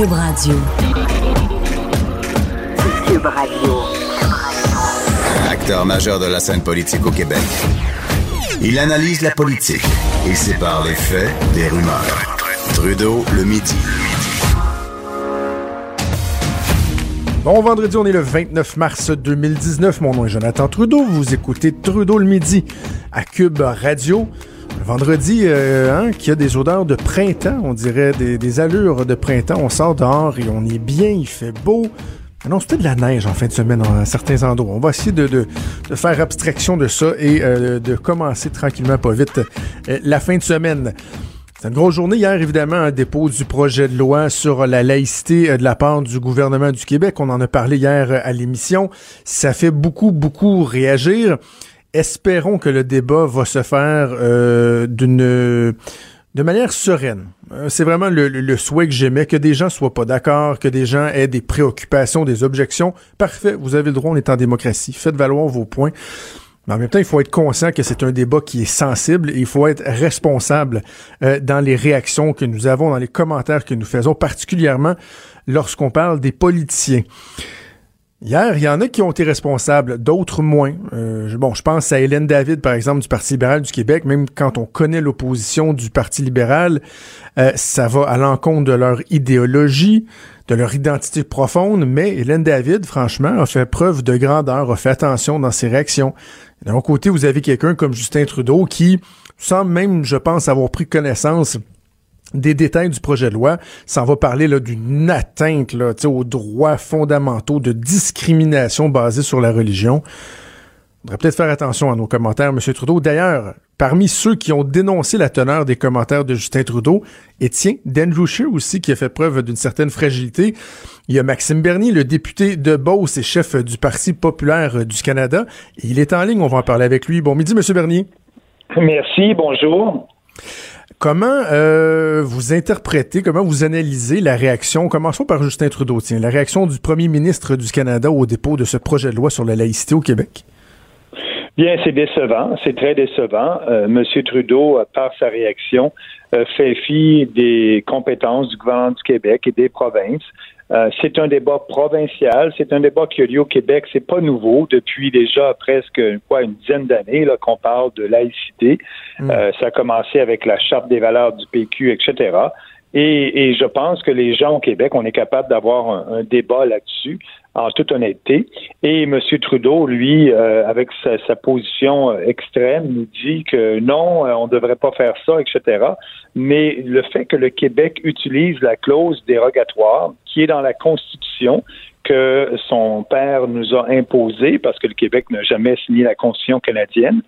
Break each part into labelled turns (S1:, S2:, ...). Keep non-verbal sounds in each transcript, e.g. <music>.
S1: Cube Radio.
S2: Cube Radio.
S3: Acteur majeur de la scène politique au Québec. Il analyse la politique et sépare les faits des rumeurs. Trudeau le midi.
S4: Bon vendredi, on est le 29 mars 2019. Mon nom est Jonathan Trudeau. Vous écoutez Trudeau le midi à Cube Radio. Vendredi, euh, hein, qui a des odeurs de printemps, on dirait des, allures de printemps. On sort dehors et on est bien, il fait beau. Non, c'était de la neige en fin de semaine dans certains endroits. On va essayer de, faire abstraction de ça et euh, de commencer tranquillement, pas vite, euh, la fin de semaine. C'est une grosse journée hier, évidemment, un dépôt du projet de loi sur la laïcité de la part du gouvernement du Québec. On en a parlé hier à l'émission. Ça fait beaucoup, beaucoup réagir. Espérons que le débat va se faire euh, d'une de manière sereine. C'est vraiment le, le, souhait que j'aimais, que des gens soient pas d'accord, que des gens aient des préoccupations, des objections. Parfait, vous avez le droit, on est en démocratie. Faites valoir vos points. Mais en même temps, il faut être conscient que c'est un débat qui est sensible et il faut être responsable euh, dans les réactions que nous avons, dans les commentaires que nous faisons, particulièrement lorsqu'on parle des politiciens. Hier, il y en a qui ont été responsables, d'autres moins. Euh, bon, je pense à Hélène David, par exemple, du Parti libéral du Québec. Même quand on connaît l'opposition du Parti libéral, euh, ça va à l'encontre de leur idéologie, de leur identité profonde. Mais Hélène David, franchement, a fait preuve de grandeur, a fait attention dans ses réactions. L'autre côté, vous avez quelqu'un comme Justin Trudeau qui semble même, je pense, avoir pris connaissance des détails du projet de loi. Ça va parler d'une atteinte là, aux droits fondamentaux de discrimination basée sur la religion. On devrait peut-être faire attention à nos commentaires, M. Trudeau. D'ailleurs, parmi ceux qui ont dénoncé la teneur des commentaires de Justin Trudeau, et tiens, d'Andrew Scheer aussi, qui a fait preuve d'une certaine fragilité. Il y a Maxime Bernier, le député de Beauce et chef du Parti populaire du Canada. il est en ligne, on va en parler avec lui. Bon midi, M. Bernier.
S5: Merci, bonjour.
S4: Comment euh, vous interprétez, comment vous analysez la réaction, commençons par Justin Trudeau, tiens, la réaction du premier ministre du Canada au dépôt de ce projet de loi sur la laïcité au Québec?
S5: Bien, c'est décevant, c'est très décevant. Euh, Monsieur Trudeau, par sa réaction, euh, fait fi des compétences du gouvernement du Québec et des provinces. Euh, c'est un débat provincial, c'est un débat qui a lieu au Québec, c'est pas nouveau depuis déjà presque quoi une dizaine d'années là qu'on parle de laïcité. Mm. Euh, ça a commencé avec la charte des valeurs du PQ, etc. Et, je pense que les gens au Québec, on est capable d'avoir un, débat là-dessus, en toute honnêteté. Et M. Trudeau, lui, euh, avec sa, position extrême, nous dit que non, on ne devrait pas faire ça, etc. Mais le fait que le Québec utilise la clause dérogatoire, qui est dans la Constitution, que son père nous a imposé, parce que le Québec n'a jamais signé la Constitution canadienne.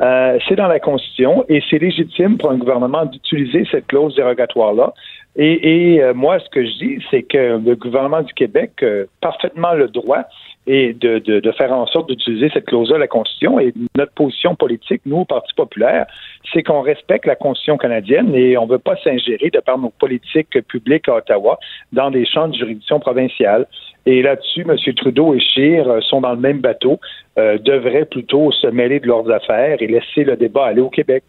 S5: Euh, c'est dans la Constitution et c'est légitime pour un gouvernement d'utiliser cette clause dérogatoire-là. Et, euh, moi, ce que je dis, c'est que le gouvernement du Québec a parfaitement le droit et de, de, de faire en sorte d'utiliser cette clause-là de la Constitution. Et notre position politique, nous, au Parti populaire, c'est qu'on respecte la Constitution canadienne et on ne veut pas s'ingérer de par nos politiques publiques à Ottawa dans des champs de juridiction provinciale. Et là-dessus, M. Trudeau et Scheer euh, sont dans le même bateau, euh, devraient plutôt se mêler de leurs affaires et laisser le débat aller au Québec.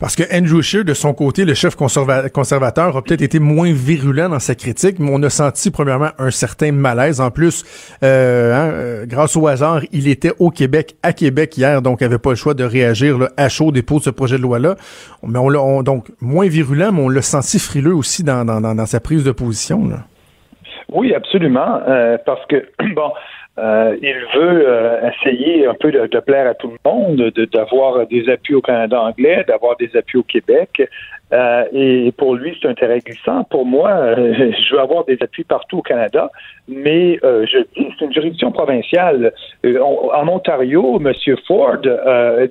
S4: Parce que Andrew Scheer, de son côté, le chef conservateur, a peut-être été moins virulent dans sa critique, mais on a senti premièrement un certain malaise. En plus, euh, hein, grâce au hasard, il était au Québec, à Québec hier, donc avait pas le choix de réagir à chaud dépôt de ce projet de loi-là. Mais on l'a donc moins virulent, mais on l'a senti frileux aussi dans, dans, sa prise de position.
S5: Oui, absolument, euh, parce que <clears throat> bon, euh, il veut euh, essayer un peu de, de, plaire à tout le monde, d'avoir des appuis au Canada anglais, d'avoir des appuis au Québec. et pour lui, c'est un terrain glissant. Pour moi, <laughs> je veux avoir des appuis partout au Canada, mais je dis c'est une juridiction provinciale. en Ontario, M. Ford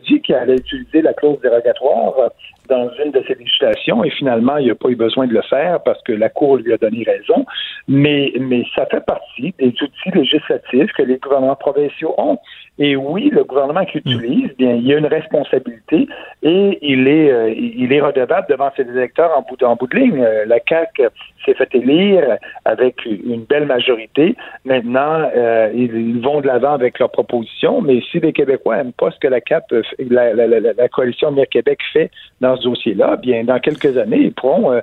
S5: dit qu'il allait utiliser la clause dérogatoire dans une de ses législations et finalement, il n'a pas eu besoin de le faire parce que la Cour lui a donné raison. Mais, mais ça fait partie des outils législatifs que les gouvernements provinciaux ont. Et oui, le gouvernement qui utilise, bien, il y a une responsabilité et il est, euh, il est redevable devant ses électeurs en bout, en bout de ligne. Euh, la CAQ s'est fait élire avec une belle majorité. Maintenant, euh, ils, vont de l'avant avec leurs propositions, mais si les Québécois n'aiment pas ce que la CAP, la, la, la, la coalition Québec fait dans dossier-là, bien, dans quelques années, ils pourront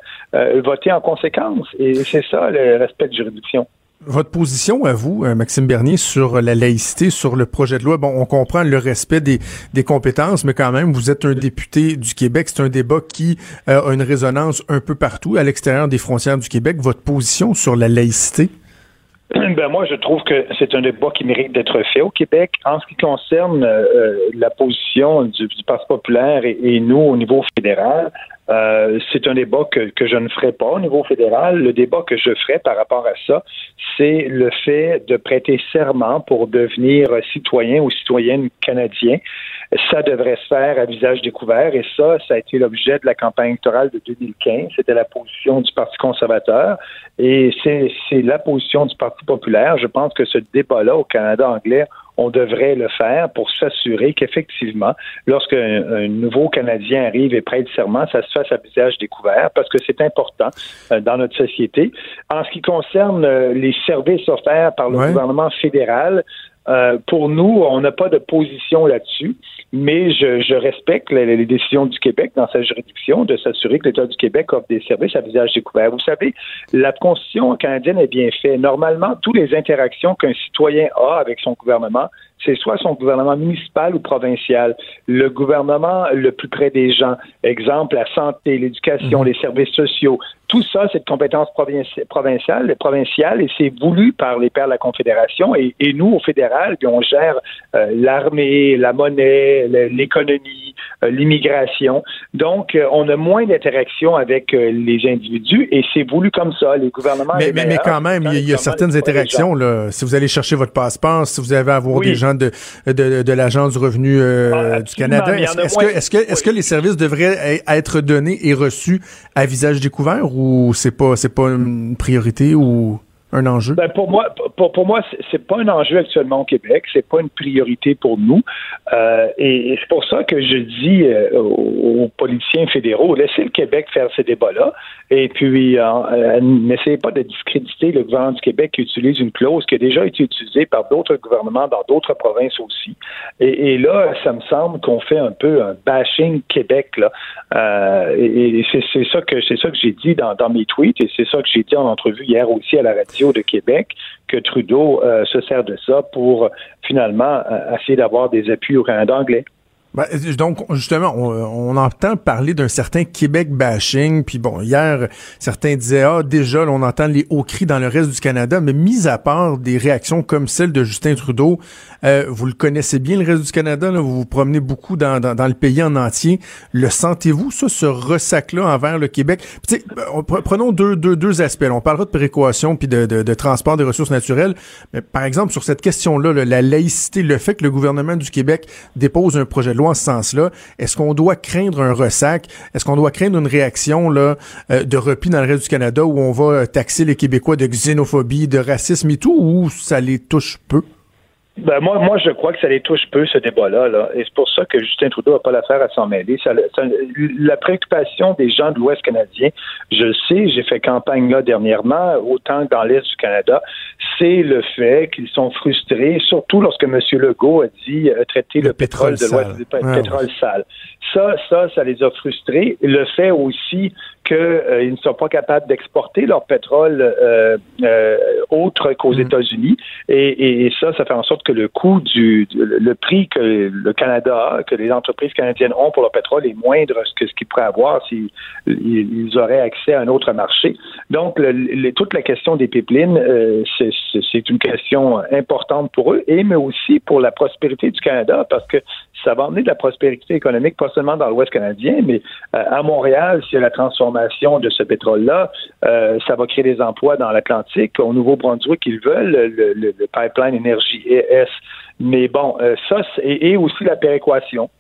S5: voter en conséquence. Et c'est ça, le respect de juridiction.
S4: Votre position à vous, euh, Maxime Bernier, sur la laïcité, sur le projet de loi, bon, on comprend le respect des, des compétences, mais quand même, vous êtes un député du Québec. C'est un débat qui euh, a une résonance un peu partout à l'extérieur des frontières du Québec. Votre position sur la laïcité? <clears throat>
S5: Ben moi, je trouve que c'est un débat qui mérite d'être fait au Québec. En ce qui concerne euh, la position du, Parti populaire et, nous au niveau fédéral, euh, c'est un débat que, que, je ne ferai pas au niveau fédéral. Le débat que je ferai par rapport à ça, c'est le fait de prêter serment pour devenir citoyen ou citoyenne canadien. Ça devrait se faire à visage découvert et ça, ça a été l'objet de la campagne électorale de 2015. C'était la position du Parti conservateur et c'est la position du Parti populaire. Je pense que ce débat-là au Canada anglais on devrait le faire pour s'assurer qu'effectivement, lorsqu'un nouveau Canadien arrive et prête serment, ça se fasse à visage découvert parce que c'est important euh, dans notre société. En ce qui concerne euh, les services offerts par le gouvernement fédéral, euh, pour nous, on n'a pas de position là-dessus, mais je, respecte les, décisions du Québec dans sa juridiction de s'assurer que l'État du Québec offre des services à visage découvert. Vous savez, la Constitution canadienne est bien faite. Normalement, toutes les interactions qu'un citoyen a avec son gouvernement c'est soit son gouvernement municipal ou provincial, le gouvernement le plus près des gens, exemple la santé, l'éducation, mhm. les services sociaux, tout ça, c'est de compétence provinciale, provinciale et c'est voulu par les pères de la Confédération. Et, nous, au fédéral, on gère euh, l'armée, la monnaie, l'économie, euh, l'immigration. Donc, euh, on a moins d'interaction avec les individus et c'est voulu comme ça. Les gouvernements.
S4: Mais, mais, quand même, il y, a certaines interactions. Là. Si vous allez chercher votre passeport, si vous avez à avoir des gens de, de, de l'Agence du revenu ah, du Canada, est-ce que, les services devraient être donnés et reçus à visage découvert ou c'est pas c'est pas une priorité ou? Un enjeu?
S5: Ben pour moi, pour, pour moi, c'est pas un enjeu actuellement au Québec. C'est pas une priorité pour nous. Euh, et, c'est pour ça que je dis euh, aux, politiciens fédéraux, laissez le Québec faire ces débats-là. Et puis, euh, n'essayez pas de discréditer le gouvernement du Québec qui utilise une clause qui a déjà été utilisée par d'autres gouvernements dans d'autres provinces aussi. Et, là, ça me semble qu'on fait un peu un bashing Québec là. et, c'est ça que que j'ai dit dans mes tweets et c'est ça que j'ai dit en entrevue hier aussi à la radio de Québec que Trudeau euh, se sert de ça pour finalement euh, essayer d'avoir des appuis au Canada anglais.
S4: Ben, donc, justement, on, entend parler d'un certain Québec bashing. Puis bon, hier, certains disaient, ah, déjà, on entend les hauts cris dans le reste du Canada. Mais mis à part des réactions comme celle de Justin Trudeau, euh, vous le connaissez bien, le reste du Canada. Là, vous vous promenez beaucoup dans, dans, le pays en entier. Le sentez-vous, ça, ce ressac-là envers le Québec? prenons deux, deux, deux aspects. On parlera de prééquation puis de, de, de, transport des ressources naturelles. Mais par exemple, sur cette question-là, la laïcité, le fait que le gouvernement du Québec dépose un projet de loi en ce sens-là. Est-ce qu'on doit craindre un ressac? Est-ce qu'on doit craindre une réaction euh, de repli dans le reste du Canada où on va taxer les Québécois de xénophobie, de racisme et tout, ou ça les touche peu?
S5: Ben moi, moi, je crois que ça les touche peu, ce débat-là. Là. Et c'est pour ça que Justin Trudeau n'a pas l'affaire à s'en mêler. Ça, la préoccupation des gens de l'Ouest canadien, je le sais, j'ai fait campagne là dernièrement, autant que dans l'Est du Canada, c'est le fait qu'ils sont frustrés, surtout lorsque M. Legault a dit euh, traiter le, pétrole, de l'Ouest du pétrole sale. Ça, ça, ça les a frustrés. Le fait aussi qu'ils euh, ne sont pas capables d'exporter leur pétrole euh, euh, autre qu'aux mm. États-Unis. Et, et, ça, ça fait en sorte que le coût du le prix que le Canada a, que les entreprises canadiennes ont pour leur pétrole est moindre que ce qu'ils pourraient avoir s'ils ils auraient accès à un autre marché. Donc, le, toute la question des pipelines, euh, c'est une question importante pour eux, et mais aussi pour la prospérité du Canada, parce que ça va amener de la prospérité économique, pas seulement dans l'Ouest canadien, mais euh, à Montréal, s'il y a la transformation de ce pétrole-là, euh, ça va créer des emplois dans l'Atlantique. Au Nouveau-Brunswick, ils veulent le, pipeline énergie ES. Mais bon, euh, ça, et, et aussi la péréquation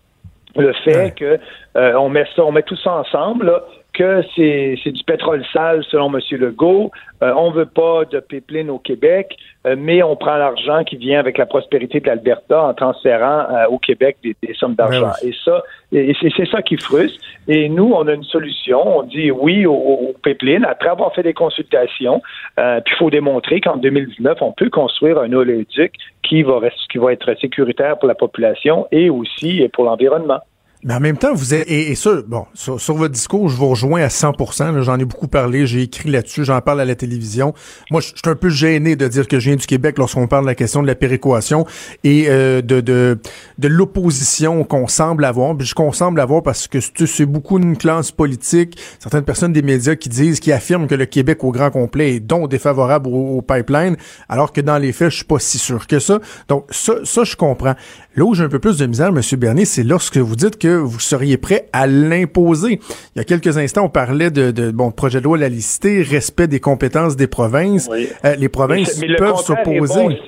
S5: le fait que on met ça, on met tout ça ensemble, là, que c'est, du pétrole sale selon M. Legault. Euh, on veut pas de pipeline au Québec, euh, mais on prend l'argent qui vient avec la prospérité de l'Alberta en transférant euh, au Québec des, sommes d'argent. Et ça, et c'est, ça qui frustre. Et nous, on a une solution. On dit oui au, au pipeline après avoir fait des consultations. puis il faut démontrer qu'en 2019, on peut construire un oléoduc qui va, qui va être sécuritaire pour la population et aussi pour l'environnement.
S4: Mais en même temps, vous êtes, et, ça, bon, sur, votre discours, je vous rejoins à 100%. J'en ai beaucoup parlé, j'ai écrit là-dessus, j'en parle à la télévision. Moi, je suis un peu gêné de dire que je viens du Québec lorsqu'on parle de la question de la péréquation et euh, de, de, de l'opposition qu'on semble avoir. Puis qu'on semble avoir parce que c'est beaucoup une classe politique, certaines personnes des médias qui disent, qui affirment que le Québec au grand complet est donc défavorable au, pipeline, alors que dans les faits, je suis pas si sûr que ça. Donc ça, ça je comprends. Là où j'ai un peu plus de misère, M. Bernier, c'est lorsque vous dites que vous seriez prêt à l'imposer. Il y a quelques instants, on parlait de, de bon projet de loi à la licité, respect des compétences des provinces. Euh, les provinces peuvent s'opposer.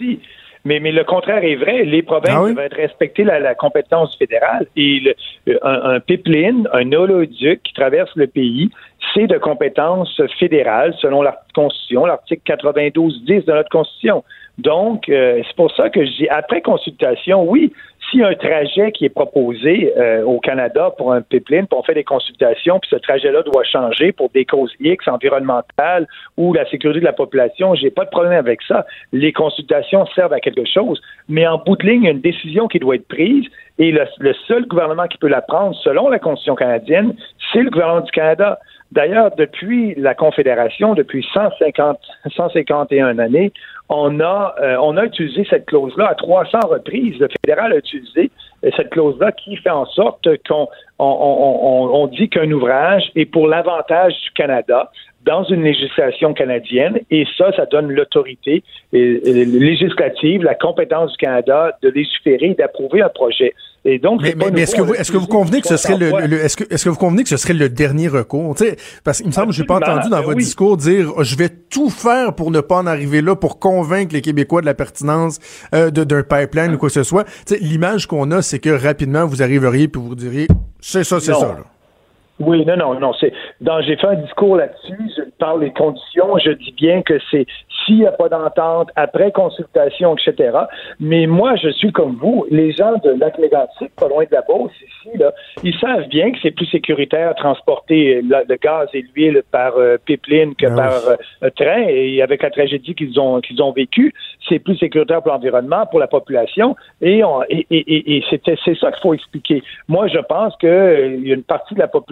S5: mais, mais le contraire est vrai. Les provinces ah doivent respecter la, compétence fédérale. Et un, pipeline, un oléoduc qui traverse le pays, c'est de compétence fédérale selon la Constitution, l'article 92-10 de notre Constitution. Donc, euh, c'est pour ça que je dis, après consultation, oui, a un trajet qui est proposé euh, au Canada pour un pipeline, puis on fait des consultations, puis ce trajet-là doit changer pour des causes X environnementales ou la sécurité de la population, j'ai pas de problème avec ça. Les consultations servent à quelque chose, mais en bout de ligne, il y a une décision qui doit être prise et le seul gouvernement qui peut la prendre, selon la Constitution canadienne, c'est le gouvernement du Canada. D'ailleurs, depuis la Confédération, depuis 150, 151 années, on a, euh, on a utilisé cette clause-là à 300 reprises. Le fédéral a utilisé euh, cette clause-là qui fait en sorte qu'on on, on dit qu'un ouvrage est pour l'avantage du Canada dans une législation canadienne et ça, ça donne l'autorité législative, la compétence du Canada de légiférer et d'approuver un projet. Et donc,
S4: mais, est-ce que vous est-ce que vous convenez que ce serait le, est-ce que est-ce que vous convenez que ce serait le dernier recours? Sais, parce qu'il me semble que j'ai pas entendu dans votre discours dire je vais tout faire pour ne pas en arriver là pour convaincre les Québécois de la pertinence euh, d'un pipeline ou quoi que ce soit. L'image qu'on a c'est que rapidement vous arriveriez puis vous diriez c'est ça c'est ça là.
S5: Oui, non, non, non. C'est dans j'ai fait un discours là-dessus. Je parle des conditions. Je dis bien que c'est s'il n'y a pas d'entente après consultation, etc. Mais moi, je suis comme vous. Les gens de lac mégantic pas loin de la Beauce, ici, là, ils savent bien que c'est plus sécuritaire de transporter le, gaz et l'huile par euh, pipeline que ah par euh, train. Et avec la tragédie qu'ils ont qu'ils ont vécue, c'est plus sécuritaire pour l'environnement, pour la population. Et, et, et, et c'est ça qu'il faut expliquer. Moi, je pense qu'il euh, y a une partie de la population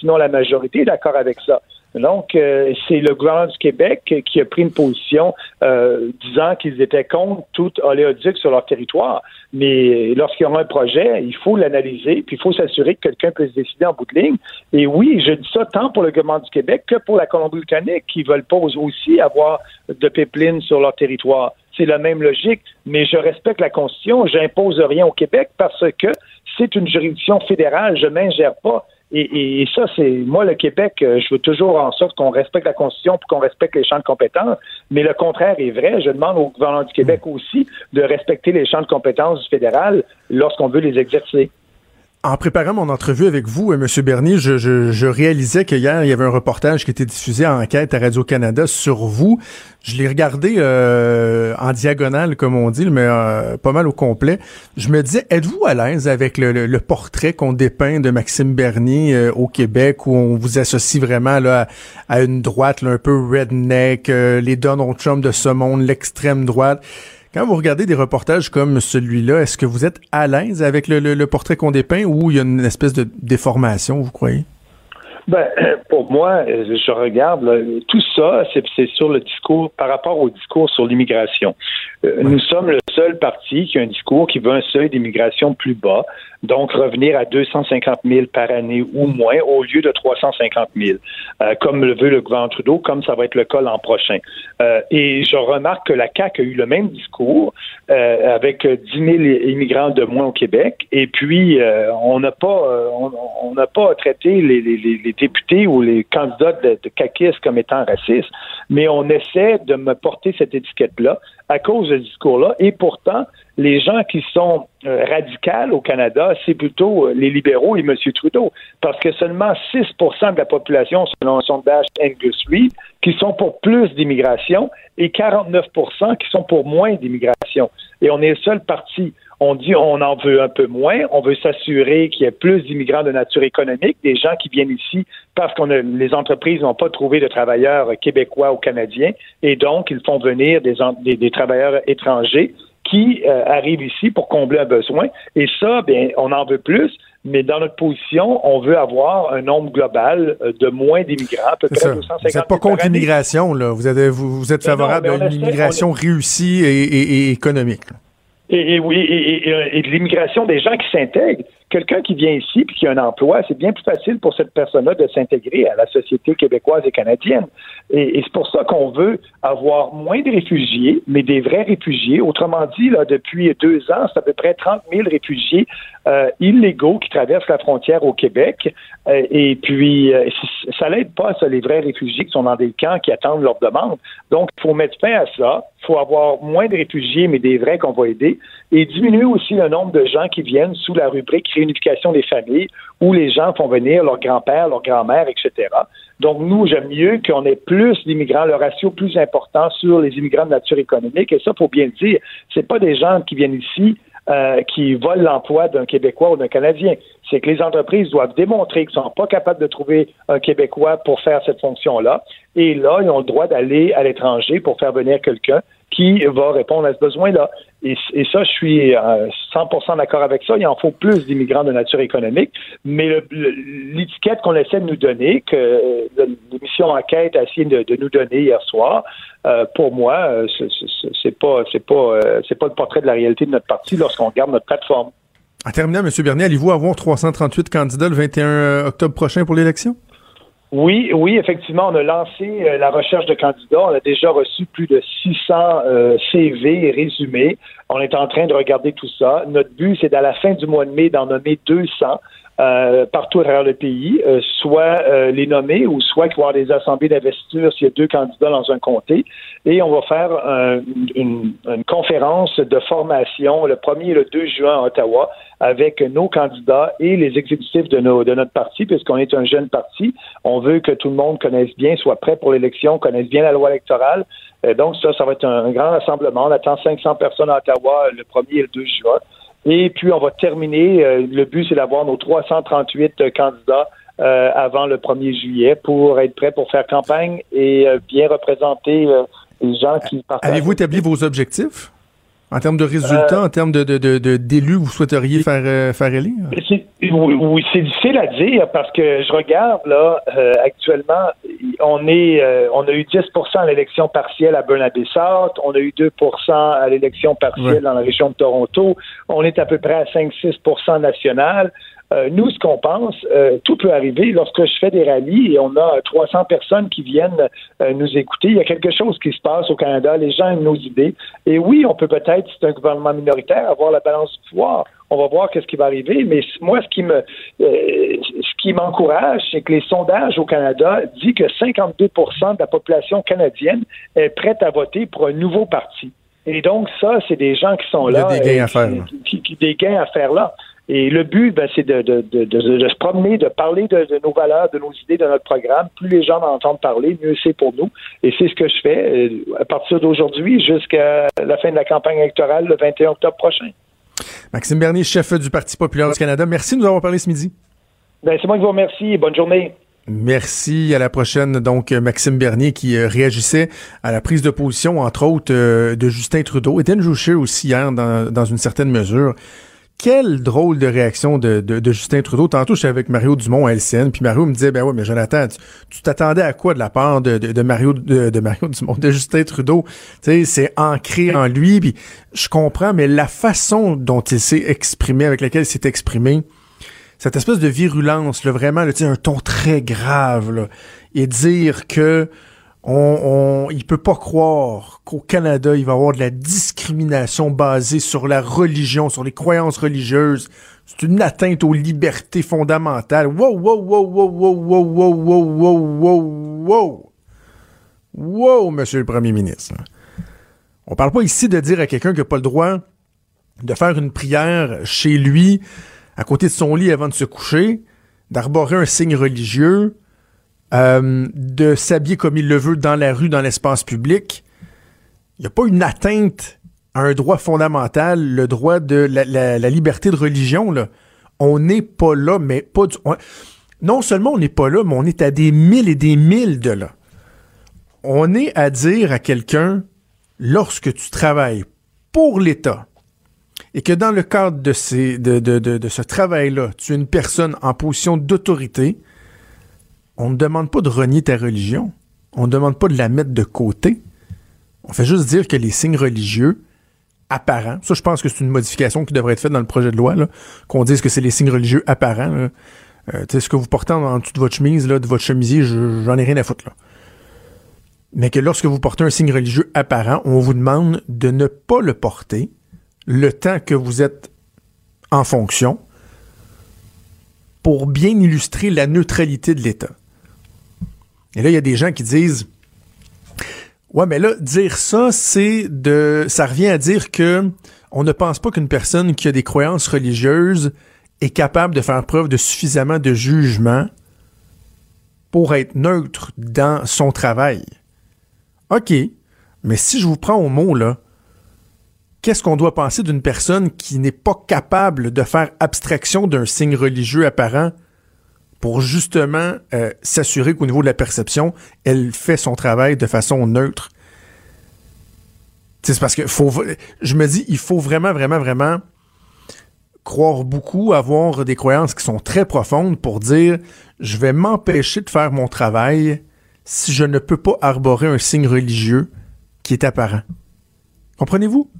S5: sinon la majorité est d'accord avec ça. Donc, euh, c'est le gouvernement du Québec qui a pris une position euh, disant qu'ils étaient contre tout oléoduc sur leur territoire. Mais lorsqu'il y aura un projet, il faut l'analyser, puis il faut s'assurer que quelqu'un puisse décider en bout de ligne. Et oui, je dis ça tant pour le gouvernement du Québec que pour la Colombie-Britannique, qui veulent pas aussi avoir de pipeline sur leur territoire. C'est la même logique, mais je respecte la Constitution, j'impose rien au Québec parce que c'est une juridiction fédérale, je m'ingère pas et, ça, c'est moi, le Québec, euh, je veux toujours en sorte qu'on respecte la Constitution et qu'on respecte les champs de compétences. Mais le contraire est vrai. Je demande au gouvernement du Québec aussi de respecter les champs de compétences du fédéral lorsqu'on veut les exercer.
S4: En préparant mon entrevue avec vous, euh, M. Bernier, je, je, je réalisais qu'hier, il y avait un reportage qui était diffusé en enquête à Radio-Canada sur vous. Je l'ai regardé euh, en diagonale, comme on dit, mais euh, pas mal au complet. Je me disais, êtes-vous à l'aise avec le, le, portrait qu'on dépeint de Maxime Bernier au Québec, où on vous associe vraiment là, à, une droite un peu redneck, les Donald Trump de ce monde, l'extrême droite? Quand vous regardez des reportages comme celui-là, est-ce que vous êtes à l'aise avec le, portrait qu'on dépeint ou il y a une espèce de déformation, vous croyez?
S5: Ben, pour moi, je regarde tout ça, c'est sur le discours par rapport au discours sur l'immigration. Euh, nous sommes le seul parti qui a un discours qui veut un seuil d'immigration plus bas, donc revenir à 250 000 par année ou moins au lieu de 350 000, euh, comme le veut le gouvernement Trudeau, comme ça va être le cas l'an prochain. Euh, et je remarque que la CAQ a eu le même discours avec 10 000 immigrants de moins au Québec, et puis on n'a pas on n'a pas traité les, députés ou les candidats de, caquistes comme étant racistes, mais on essaie de me porter cette étiquette-là à cause ce discours-là, et pourtant les gens qui sont euh, radicaux au Canada, c'est plutôt euh, les libéraux et M. Trudeau, parce que seulement 6% de la population, selon un sondage Angus Reid, qui sont pour plus d'immigration et 49 qui sont pour moins d'immigration. Et on est le seul parti. On dit on en veut un peu moins, on veut s'assurer qu'il y ait plus d'immigrants de nature économique, des gens qui viennent ici parce que les entreprises n'ont pas trouvé de travailleurs québécois ou canadiens, et donc ils font venir des, des travailleurs étrangers qui euh, arrivent ici pour combler un besoin. Et ça, bien, on en veut plus, mais dans notre position, on veut avoir un nombre global euh, de moins d'immigrants, à peu près
S4: 250 Vous n'êtes pas contre l'immigration, là. Vous, avez, vous, êtes favorable à une immigration réussie et, économique.
S5: Et, oui, et, de l'immigration des gens qui s'intègrent. Quelqu'un qui vient ici et qui a un emploi, c'est bien plus facile pour cette personne-là de s'intégrer à la société québécoise et canadienne. Et, c'est pour ça qu'on veut avoir moins de réfugiés, mais des vrais réfugiés. Autrement dit, là, depuis deux ans, c'est à peu près 30 000 réfugiés euh, illégaux qui traversent la frontière au Québec. Euh, et puis, euh, ça l'aide pas, ça, les vrais réfugiés qui sont dans des camps, qui attendent leur demande. Donc, il faut mettre fin à ça. Il faut avoir moins de réfugiés, mais des vrais qu'on va aider. Et diminuer aussi le nombre de gens qui viennent sous la rubrique réunification des familles, où les gens font venir leur grand-père, leur grand-mère, etc. Donc, nous, j'aime mieux qu'on ait plus d'immigrants, le ratio plus important sur les immigrants de nature économique. Et ça, faut bien le dire, c'est pas des gens qui viennent ici euh, qui volent l'emploi d'un Québécois ou d'un Canadien. C'est que les entreprises doivent démontrer qu'ils ne sont pas capables de trouver un Québécois pour faire cette fonction-là. Et là, ils ont le droit d'aller à l'étranger pour faire venir quelqu'un qui va répondre à ce besoin-là. Et, ça, je suis 100% euh, d'accord avec ça. Il en faut plus d'immigrants de nature économique. Mais l'étiquette qu'on essaie de nous donner, que l'émission Enquête a essayé de, nous donner hier soir, euh, pour moi, euh, c'est pas pas pas le portrait de la réalité de notre parti lorsqu'on regarde notre plateforme.
S4: En terminant, M. Bernier, allez-vous avoir 338 candidats le 21 octobre prochain pour l'élection?
S5: Oui, oui, effectivement, on a lancé euh, la recherche de candidats. On a déjà reçu plus de 600 euh, CV et résumés. On est en train de regarder tout ça. Notre but, c'est à la fin du mois de mai d'en nommer 200 euh, partout à travers le pays, euh, soit euh, les nommer ou soit avoir des assemblées d'investiture s'il y a deux candidats dans un comté. Et on va faire une, une, conférence de formation le 1er et le 2 juin à Ottawa avec nos candidats et les exécutifs de, nos, de notre parti, puisqu'on est un jeune parti. On veut que tout le monde connaisse bien, soit prêt pour l'élection, connaisse bien la loi électorale. donc ça, ça va être un, un grand rassemblement. On attend 500 personnes à Ottawa le 1er et le 2 juin. Et puis, on va terminer. Euh, le but, c'est d'avoir nos 338 euh, candidats euh, avant le 1er juillet pour être prêts pour faire campagne et bien représenter les gens qui
S4: partent. Avez-vous établi vos objectifs? En termes de résultats, en termes de, de, d'élus que vous souhaiteriez faire, faire élire?
S5: Oui, c'est difficile à dire parce que je regarde là actuellement, on est on a eu 10% à l'élection partielle à Bernabé-South, on a eu 2% à l'élection partielle dans la région de Toronto, on est à peu près à 5-6% national. Euh, nous, ce qu'on pense, euh, tout peut arriver. Lorsque je fais des rallyes et on a 300 personnes qui viennent euh, nous écouter, il y a quelque chose qui se passe au Canada. Les gens aiment nos idées. Et oui, on peut peut-être, c'est un gouvernement minoritaire, avoir la balance du pouvoir. On va voir qu'est-ce qui va arriver. Mais moi, ce qui me, ce qui m'encourage, c'est que les sondages au Canada disent que 52% de la population canadienne est prête à voter pour un nouveau parti. Et donc, ça, c'est des gens qui sont là.
S4: Il y a des gains à faire.
S5: Qui, qui, des gains à faire là. Et le but, ben, c'est de, de, de, de, se promener, de parler de, nos valeurs, de nos idées, de notre programme. Plus les gens en entendent parler, mieux c'est pour nous. Et c'est ce que je fais euh, à partir d'aujourd'hui jusqu'à la fin de la campagne électorale le 21 octobre prochain.
S4: Maxime Bernier, chef du Parti populaire du Canada. Merci de nous avoir parlé ce midi.
S5: Ben, c'est moi qui vous remercie. Bonne journée.
S4: Merci. À la prochaine. Donc, Maxime Bernier qui euh, réagissait à la prise de position, entre autres, euh, de Justin Trudeau. Etienne Joucher aussi hier, dans, dans une certaine mesure. Quelle drôle de réaction de, Justin Trudeau. Tantôt, je suis avec Mario Dumont à LCN, puis Mario me disait, ben ouais, mais Jonathan, tu t'attendais à quoi de la part de, Mario de, Mario <laughs> Dumont, de Justin Trudeau? Tu sais, c'est ancré en lui, puis je comprends, mais la façon dont il s'est exprimé, avec laquelle il s'est exprimé, cette espèce de virulence, là, vraiment, là, un ton très grave, et dire que on, on, il peut pas croire qu'au Canada, il va y avoir de la discrimination basée sur la religion, sur les croyances religieuses. C'est une atteinte aux libertés fondamentales. Wow, wow, wow, wow, wow, wow, wow, wow, wow, wow, wow. Wow, monsieur le premier ministre. On parle pas ici de dire à quelqu'un qui n'a pas le droit de faire une prière chez lui, à côté de son lit avant de se coucher, d'arborer un signe religieux, euh, de s'habiller comme il le veut dans la rue, dans l'espace public. Il n'y a pas une atteinte à un droit fondamental, le droit de la, liberté de religion. On n'est pas là, mais pas du... non seulement on n'est pas là, mais on est à des mille et des mille de là. On est à dire à quelqu'un, lorsque tu travailles pour l'État et que dans le cadre de, ce travail-là, tu es une personne en position d'autorité, on ne demande pas de renier ta religion. On ne demande pas de la mettre de côté. On fait juste dire que les signes religieux apparents, ça je pense que c'est une modification qui devrait être faite dans le projet de loi, qu'on dise que c'est les signes religieux apparents. Euh, ce que vous portez en, dessous de votre chemise, là, de votre chemisier, j'en ai rien à foutre. Là. Mais que lorsque vous portez un signe religieux apparent, on vous demande de ne pas le porter le temps que vous êtes en fonction pour bien illustrer la neutralité de l'État. Et là, il y a des gens qui disent Ouais, mais là, dire ça, c'est de. ça revient à dire que on ne pense pas qu'une personne qui a des croyances religieuses est capable de faire preuve de suffisamment de jugement pour être neutre dans son travail. OK, mais si je vous prends au mot, là, qu'est-ce qu'on doit penser d'une personne qui n'est pas capable de faire abstraction d'un signe religieux apparent pour justement euh, s'assurer qu'au niveau de la perception, elle fait son travail de façon neutre? C'est parce que faut, je me dis, il faut vraiment, vraiment, vraiment croire beaucoup, avoir des croyances qui sont très profondes pour dire je vais m'empêcher de faire mon travail si je ne peux pas arborer un signe religieux qui est apparent. Comprenez-vous?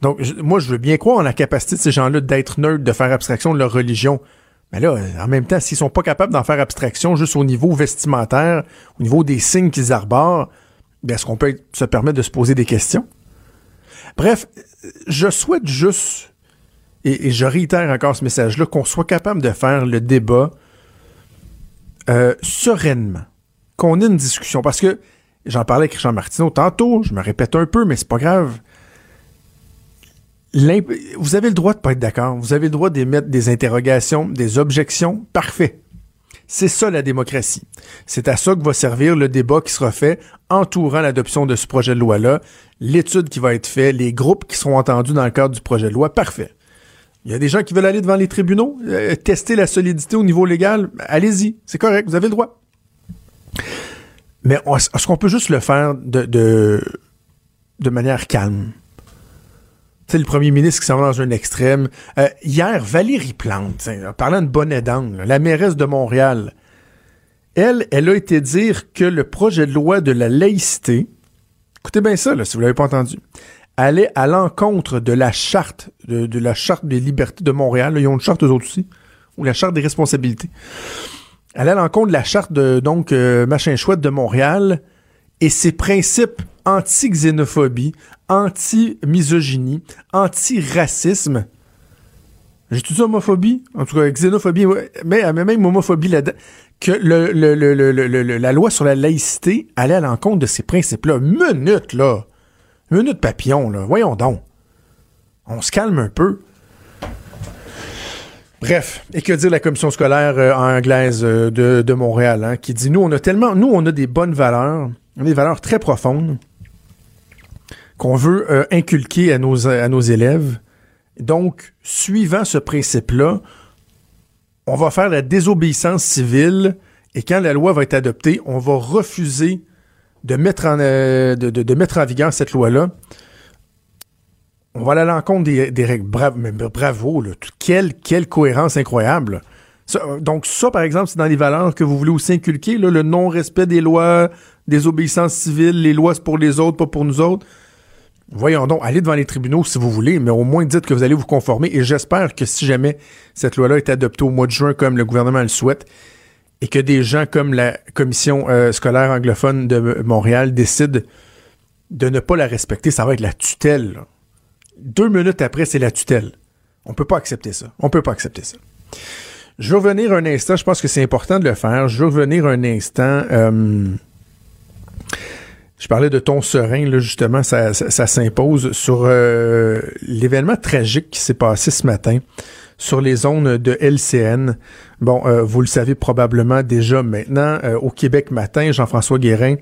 S4: Donc, moi, je veux bien croire en la capacité de ces gens-là d'être neutres, de faire abstraction de leur religion. Mais là, en même temps, s'ils sont pas capables d'en faire abstraction juste au niveau vestimentaire, au niveau des signes qu'ils arborent, ben, est-ce qu'on peut se permettre de se poser des questions? Bref, je souhaite juste et, je réitère encore ce message-là, qu'on soit capable de faire le débat euh, sereinement, qu'on ait une discussion. Parce que j'en parlais avec Richard Martineau tantôt, je me répète un peu, mais c'est pas grave. Vous avez le droit de pas être d'accord. Vous avez le droit d'émettre des interrogations, des objections. Parfait. C'est ça la démocratie. C'est à ça que va servir le débat qui sera fait entourant l'adoption de ce projet de loi-là, l'étude qui va être faite, les groupes qui seront entendus dans le cadre du projet de loi. Parfait. Il y a des gens qui veulent aller devant les tribunaux, euh, tester la solidité au niveau légal. Allez-y, c'est correct, vous avez le droit. Mais est-ce qu'on peut juste le faire de, de, manière calme? C'est le premier ministre qui s'en va dans un extrême. Euh, hier, Valérie Plante, parlant de bonnet d'angle, la mairesse de Montréal, elle, elle a été dire que le projet de loi de la laïcité, écoutez bien ça, là, si vous l'avez pas entendu, allait à l'encontre de la charte, de, la charte des libertés de Montréal. ils ont une charte eux autres aussi, ou la charte des responsabilités. Allait à l'encontre de la charte de, donc, euh, machin chouette de Montréal et ses principes anti-xénophobie, anti-misogynie, anti-racisme. J'ai tout dit homophobie? En tout cas, xénophobie, mais, même homophobie là-dedans. Que la loi sur la laïcité allait à l'encontre de ces principes-là. Minute, là. Minute papillon, là. Voyons donc. On se calme un peu. Bref, et que dire la commission scolaire euh, anglaise euh, de, Montréal, hein, qui dit nous on a tellement, nous on a des bonnes valeurs, des valeurs très profondes qu'on veut euh, inculquer à nos élèves. Donc, suivant ce principe-là, on va faire la désobéissance civile et quand la loi va être adoptée, on va refuser de mettre en, euh, de, mettre en vigueur cette loi-là, on va aller à l'encontre des, règles. Bravo, quelle cohérence incroyable. Donc ça, par exemple, c'est dans les valeurs que vous voulez aussi inculquer, le non-respect des lois, des obéissances civiles, les lois c'est pour les autres, pas pour nous autres. Voyons donc, allez devant les tribunaux si vous voulez, mais au moins dites que vous allez vous conformer. Et j'espère que si jamais cette loi-là est adoptée au mois de juin comme le gouvernement le souhaite, et que des gens comme la commission euh, scolaire anglophone de Montréal décident de ne pas la respecter, ça va être la tutelle. Deux minutes après, c'est la tutelle. On peut pas accepter ça. On peut pas accepter ça. Je vais revenir un instant, je pense que c'est important de le faire. Je vais revenir un instant. Euh, je parlais de ton serein, là, justement, ça, s'impose sur euh, l'événement tragique qui s'est passé ce matin sur les zones de LCN. Bon, euh, vous le savez probablement déjà maintenant, euh, au Québec matin, Jean-François Guérin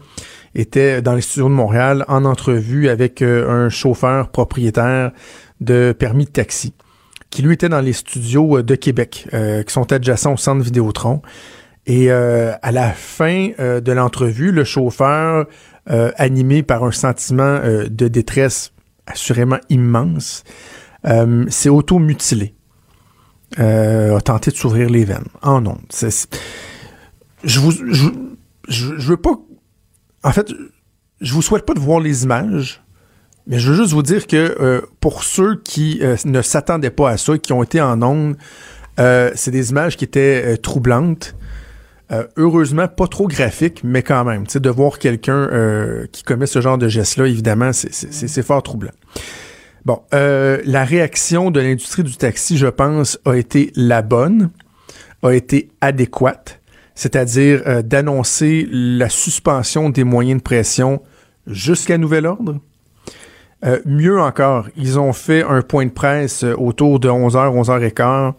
S4: était dans les studios de Montréal en entrevue avec euh, un chauffeur propriétaire de permis de taxi qui lui était dans les studios de Québec, qui sont adjacents au centre Vidéotron. Et à la fin de l'entrevue, le chauffeur, animé par un sentiment de détresse assurément immense, euh, s'est auto-mutilé. a tenté de s'ouvrir les veines en ondes. Je vous, je, je, veux pas. En fait, je vous souhaite pas de voir les images, mais je veux juste vous dire que pour ceux qui ne s'attendaient pas à ça, qui ont été en ondes, c'est des images qui étaient troublantes. Euh, heureusement, pas trop graphique, mais quand même, de voir quelqu'un euh, qui commet ce genre de geste-là, évidemment, c'est fort troublant. Bon, euh, la réaction de l'industrie du taxi, je pense, a été la bonne, a été adéquate, c'est-à-dire d'annoncer la suspension des moyens de pression jusqu'à nouvel ordre. Mieux encore, ils ont fait un point de presse autour de 11h, 11h15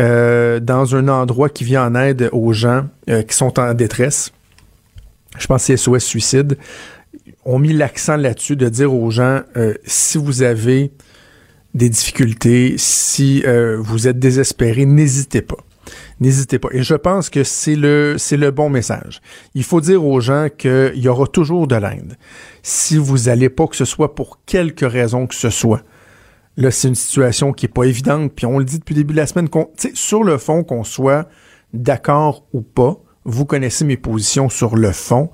S4: euh, dans un endroit qui vient en aide aux gens euh, qui sont en détresse. Je pense que c'est SOS Suicide. ont mis l'accent là-dessus de dire aux gens euh, si vous avez des difficultés, si vous êtes désespéré, n'hésitez pas. N'hésitez pas. Et je pense que c'est le, c'est le bon message. Il faut dire aux gens qu'il y aura toujours de l'aide. Si vous n'allez pas, que ce soit pour quelque raison que ce soit, Là, c'est une situation qui est pas évidente, puis on le dit depuis le début de la semaine, qu'on, sur le fond, qu'on soit d'accord ou pas, vous connaissez mes positions sur le fond,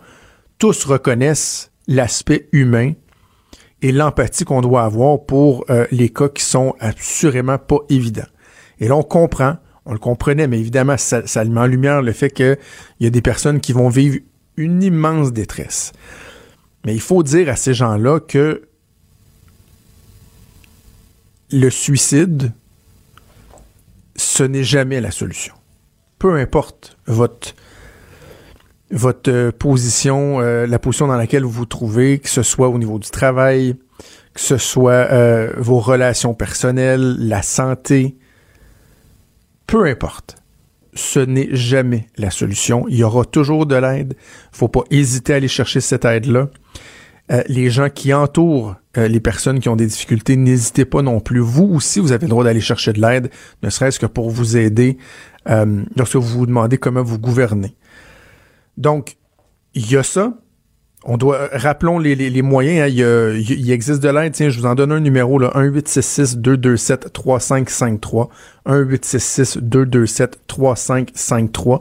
S4: tous reconnaissent l'aspect humain et l'empathie qu'on doit avoir pour euh, les cas qui sont assurément pas évidents. Et là, on comprend, on le comprenait, mais évidemment, ça, met en lumière le fait qu'il y a des personnes qui vont vivre une immense détresse. Mais il faut dire à ces gens-là que le suicide, ce n'est jamais la solution. Peu importe votre votre euh, position, euh, la position dans laquelle vous vous trouvez, que ce soit au niveau du travail, que ce soit euh, vos relations personnelles, la santé, peu importe. Ce n'est jamais la solution. Il y aura toujours de l'aide. Faut pas hésiter à aller chercher cette aide-là. Euh, les gens qui entourent euh, les personnes qui ont des difficultés, n'hésitez pas non plus. Vous aussi, vous avez le droit d'aller chercher de l'aide, ne serait-ce que pour vous aider euh, lorsque vous vous demandez comment vous gouvernez. Donc, il y a ça. On doit, rappelons les, les, moyens, hein. il, existe de l'aide. Tiens, je vous en donne un numéro, là, 1-866-227-3553. 1-866-227-3553.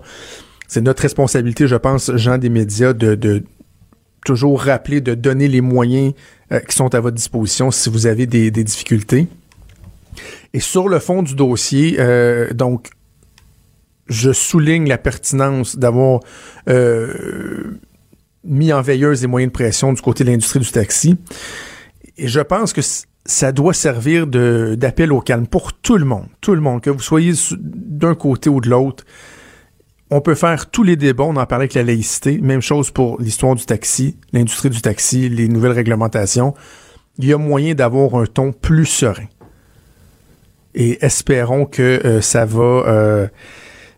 S4: C'est notre responsabilité, je pense, gens des médias, de, de toujours rappeler de donner les moyens euh, qui sont à votre disposition si vous avez des, difficultés. Et sur le fond du dossier, euh, donc, je souligne la pertinence d'avoir euh, mis en veilleuse les moyens de pression du côté de l'industrie du taxi. Et je pense que ça doit servir d'appel au calme pour tout le monde, tout le monde, que vous soyez d'un côté ou de l'autre on peut faire tous les débats, on en parlait avec la laïcité, même chose pour l'histoire du taxi, l'industrie du taxi, les nouvelles réglementations. Il y a moyen d'avoir un ton plus serein. Et espérons que euh, ça va euh,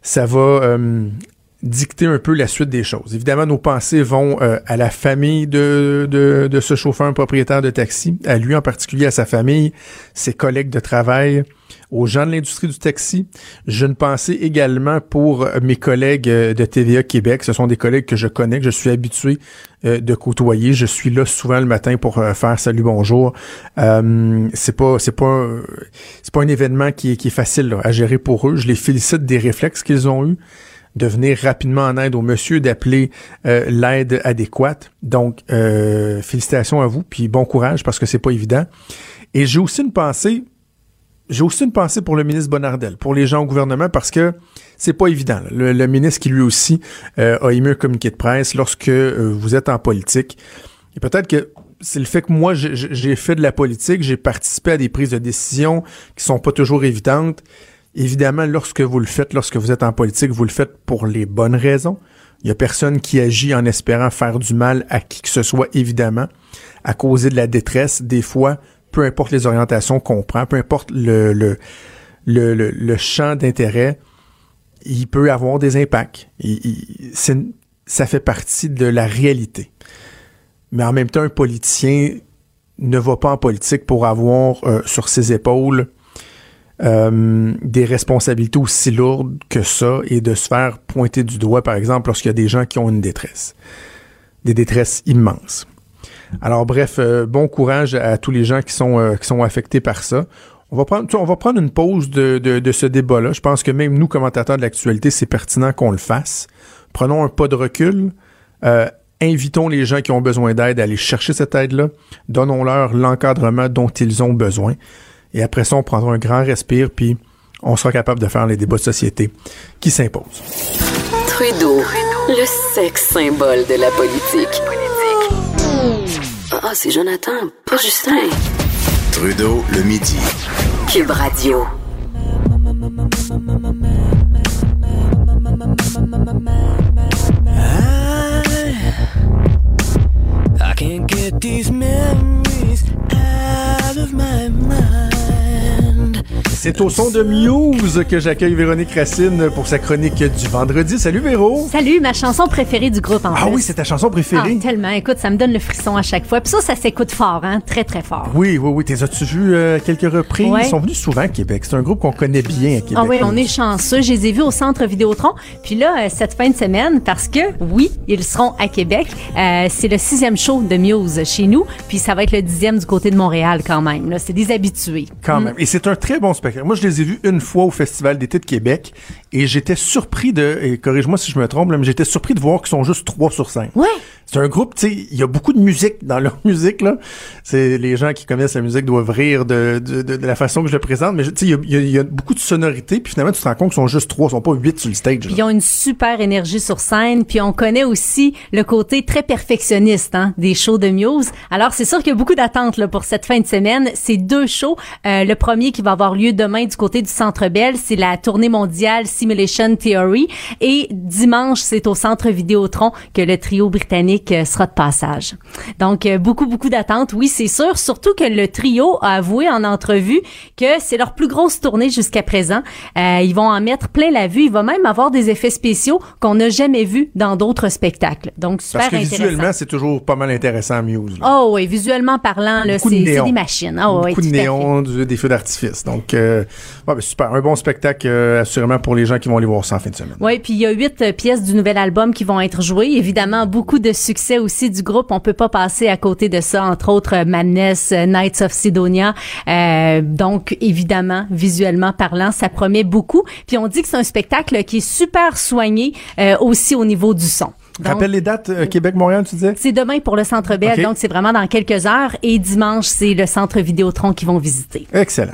S4: ça va euh, dicter un peu la suite des choses. Évidemment, nos pensées vont à la famille de, de, de ce chauffeur propriétaire de taxi, à lui en particulier, à sa famille, ses collègues de travail, aux gens de l'industrie du taxi. Je ne pensais également pour mes collègues euh, de TVA Québec. Ce sont des collègues que je connais, que je suis habitué euh, de côtoyer. Je suis là souvent le matin pour euh, faire salut bonjour. c'est pas c'est pas c'est pas un événement qui est, qui est facile à gérer pour eux. Je les félicite des réflexes qu'ils ont eus de venir rapidement en aide au monsieur, d'appeler l'aide adéquate. Donc, félicitations à vous, puis bon courage parce que c'est pas évident. Et j'ai aussi une pensée j'ai aussi une pensée pour le ministre Bonardel, pour les gens au gouvernement, parce que c'est pas évident. Le, ministre qui lui aussi euh, a émis un communiqué de presse lorsque euh, vous êtes en politique. Et peut-être que c'est le fait que moi, j'ai fait de la politique, j'ai participé à des prises de décision qui sont pas toujours évidentes. Évidemment, lorsque vous le faites, lorsque vous êtes en politique, vous le faites pour les bonnes raisons. Il y a personne qui agit en espérant faire du mal à qui que ce soit, évidemment, à causer de la détresse. Des fois, peu importe les orientations qu'on prend, peu importe le, le, le, le, champ d'intérêt, il peut avoir des impacts. Ça fait partie de la réalité. Mais en même temps, un politicien ne va pas en politique pour avoir euh, sur ses épaules euh, des responsabilités aussi lourdes que ça et de se faire pointer du doigt, par exemple, lorsqu'il y a des gens qui ont une détresse. Des détresses immenses. Alors bref, euh, bon courage à tous les gens qui sont, euh, affectés par ça. On va prendre, une pause de, ce débat-là. Je pense que même nous, commentateurs de l'actualité, c'est pertinent qu'on le fasse. Prenons un pas de recul. Invitons les gens qui ont besoin d'aide à aller chercher cette aide-là. Donnons-leur l'encadrement dont ils ont besoin. Et après ça, on prendra un grand respire, puis on sera capable de faire les débats de société qui s'imposent.
S1: Trudeau, le sexe symbole de la politique. Ah, c'est Jonathan, pas Justin.
S3: Trudeau, le midi.
S1: Cube Radio.
S4: I can't get these memories C'est au son de Muse que j'accueille Véronique Racine pour sa chronique du vendredi. Salut Véro!
S2: Salut, ma chanson préférée du groupe en
S4: Ah oui, c'est ta chanson préférée?
S2: Ah, tellement. Écoute, ça me donne le frisson à chaque fois. Puis ça, ça s'écoute fort, hein? Très, très fort.
S4: Oui, oui, oui. T'es as-tu vu euh, quelques reprises? Ils sont venus souvent à Québec. C'est un groupe qu'on connaît bien à Québec.
S2: Ah oui, on est chanceux. Je les ai vus au centre Vidéotron. Puis là, euh, cette fin de semaine, parce que, oui, ils seront à Québec. Euh, c'est le sixième show de Muse chez nous. Puis ça va être le dixième du côté de Montréal quand même. Là, c'est des habitués.
S4: Quand mm. même. Et c'est un très bon spectacle. Moi, je les ai vus une fois au Festival d'été de Québec et j'étais surpris de, et corrige-moi si je me trompe, mais j'étais surpris de voir qu'ils sont juste trois sur cinq. C'est un groupe, tu sais, il y a beaucoup de musique dans leur <laughs> musique, là. C'est les gens qui connaissent la musique doivent rire de, de, de, la façon que je le présente, mais tu sais, il y, y a, beaucoup de sonorités, puis finalement, tu te rends compte qu'ils sont juste trois, ils sont pas huit sur le stage.
S2: ils ont une super énergie sur scène, puis on connaît aussi le côté très perfectionniste hein, des shows de Muse. Alors, c'est sûr qu'il y a beaucoup d'attentes là, pour cette fin de semaine. C'est deux shows. Euh, le premier qui va avoir lieu demain du côté du Centre Bell, c'est la tournée mondiale Simulation Theory. Et dimanche, c'est au Centre Vidéotron que le trio britannique euh, sera de passage. Donc, euh, beaucoup, beaucoup d'attentes. Oui, c'est sûr. Surtout que le trio a avoué en entrevue que c'est leur plus grosse tournée jusqu'à présent. Euh, ils vont en mettre plein la vue. Il va même avoir des effets spéciaux qu'on n'a jamais vus dans d'autres spectacles. Donc, super
S4: Parce que visuellement, c'est toujours pas mal intéressant, Muse.
S2: Oh oui, visuellement parlant, là, c'est des machines. Oh,
S4: Beaucoup
S2: de
S4: néon, des feux d'artifice. Donc, euh, ben, super. Un bon spectacle, euh, assurément, pour les gens qui vont aller voir ça en fin de semaine.
S2: Oui, puis il y a huit euh, pièces du nouvel album qui vont être jouées. Évidemment, beaucoup de succès aussi du groupe. On peut pas passer à côté de ça, entre autres euh, Madness, Knights of Sidonia. donc, évidemment, visuellement parlant, ça promet beaucoup. Puis on dit que c'est un spectacle qui est super soigné aussi au niveau du son.
S4: Rappelle les dates, Québec-Montréal, tu disais?
S2: C'est demain pour le Centre Bell, donc c'est vraiment dans quelques heures. Et dimanche, c'est le Centre Vidéotron qui vont visiter.
S4: Excellent.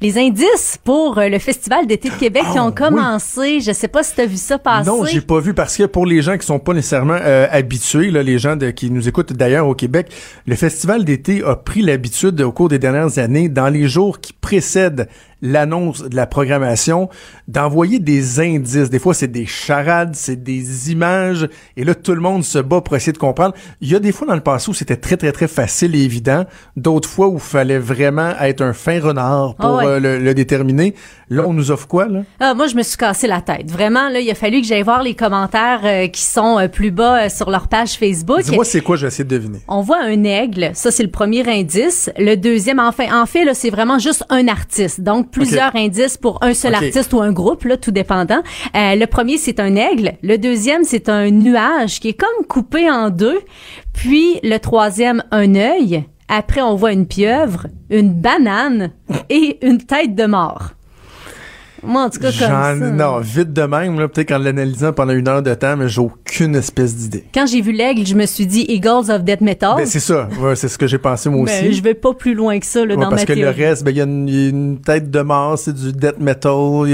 S2: Les indices pour euh, le Festival d'été de Québec qui ont ah, commencé, je sais pas si tu as vu ça passer.
S4: Non, j'ai pas vu parce que pour les gens qui sont pas nécessairement euh, habitués, là, les gens de, qui nous écoutent d'ailleurs au Québec, le Festival d'été a pris l'habitude au cours des dernières années, dans les jours qui précèdent l'annonce de la programmation, d'envoyer des indices. Des fois, c'est des charades, c'est des images, et là, tout le monde se bat pour essayer de comprendre. Il y a des fois dans le passé où c'était très, très, très facile et évident, d'autres fois où il fallait vraiment être un fin renard pour ah euh, le, déterminer. Là, on nous offre quoi, là?
S2: Ah, moi, je me suis cassé la tête. Vraiment, là, il a fallu que j'aille voir les commentaires euh, qui sont euh, plus bas sur leur page Facebook.
S4: Dis-moi, c'est quoi? Je vais essayer de deviner.
S2: On voit un aigle. Ça, c'est le premier indice. Le deuxième, enfin, en fait, là, c'est vraiment juste un artiste. Donc, plusieurs indices pour un seul artiste ou un groupe, là, tout dépendant. Euh, le premier, c'est un aigle. Le deuxième, c'est un nuage qui est comme coupé en deux. Puis le troisième, un œil. Après, on voit une pieuvre, une banane et une tête de mort. Moi, en tout cas, comme ça.
S4: Non, vite de même, peut-être qu'en l'analysant pendant une heure de temps, mais j'ai aucune espèce d'idée.
S2: Quand j'ai vu l'aigle, je me suis dit Eagles of Death Metal.
S4: Ben, c'est ça. c'est ce que j'ai pensé moi ben, aussi.
S2: je vais pas plus loin que ça, là, dans
S4: parce
S2: que
S4: le reste, ben, il y, a une tête de mort, c'est du Death Metal,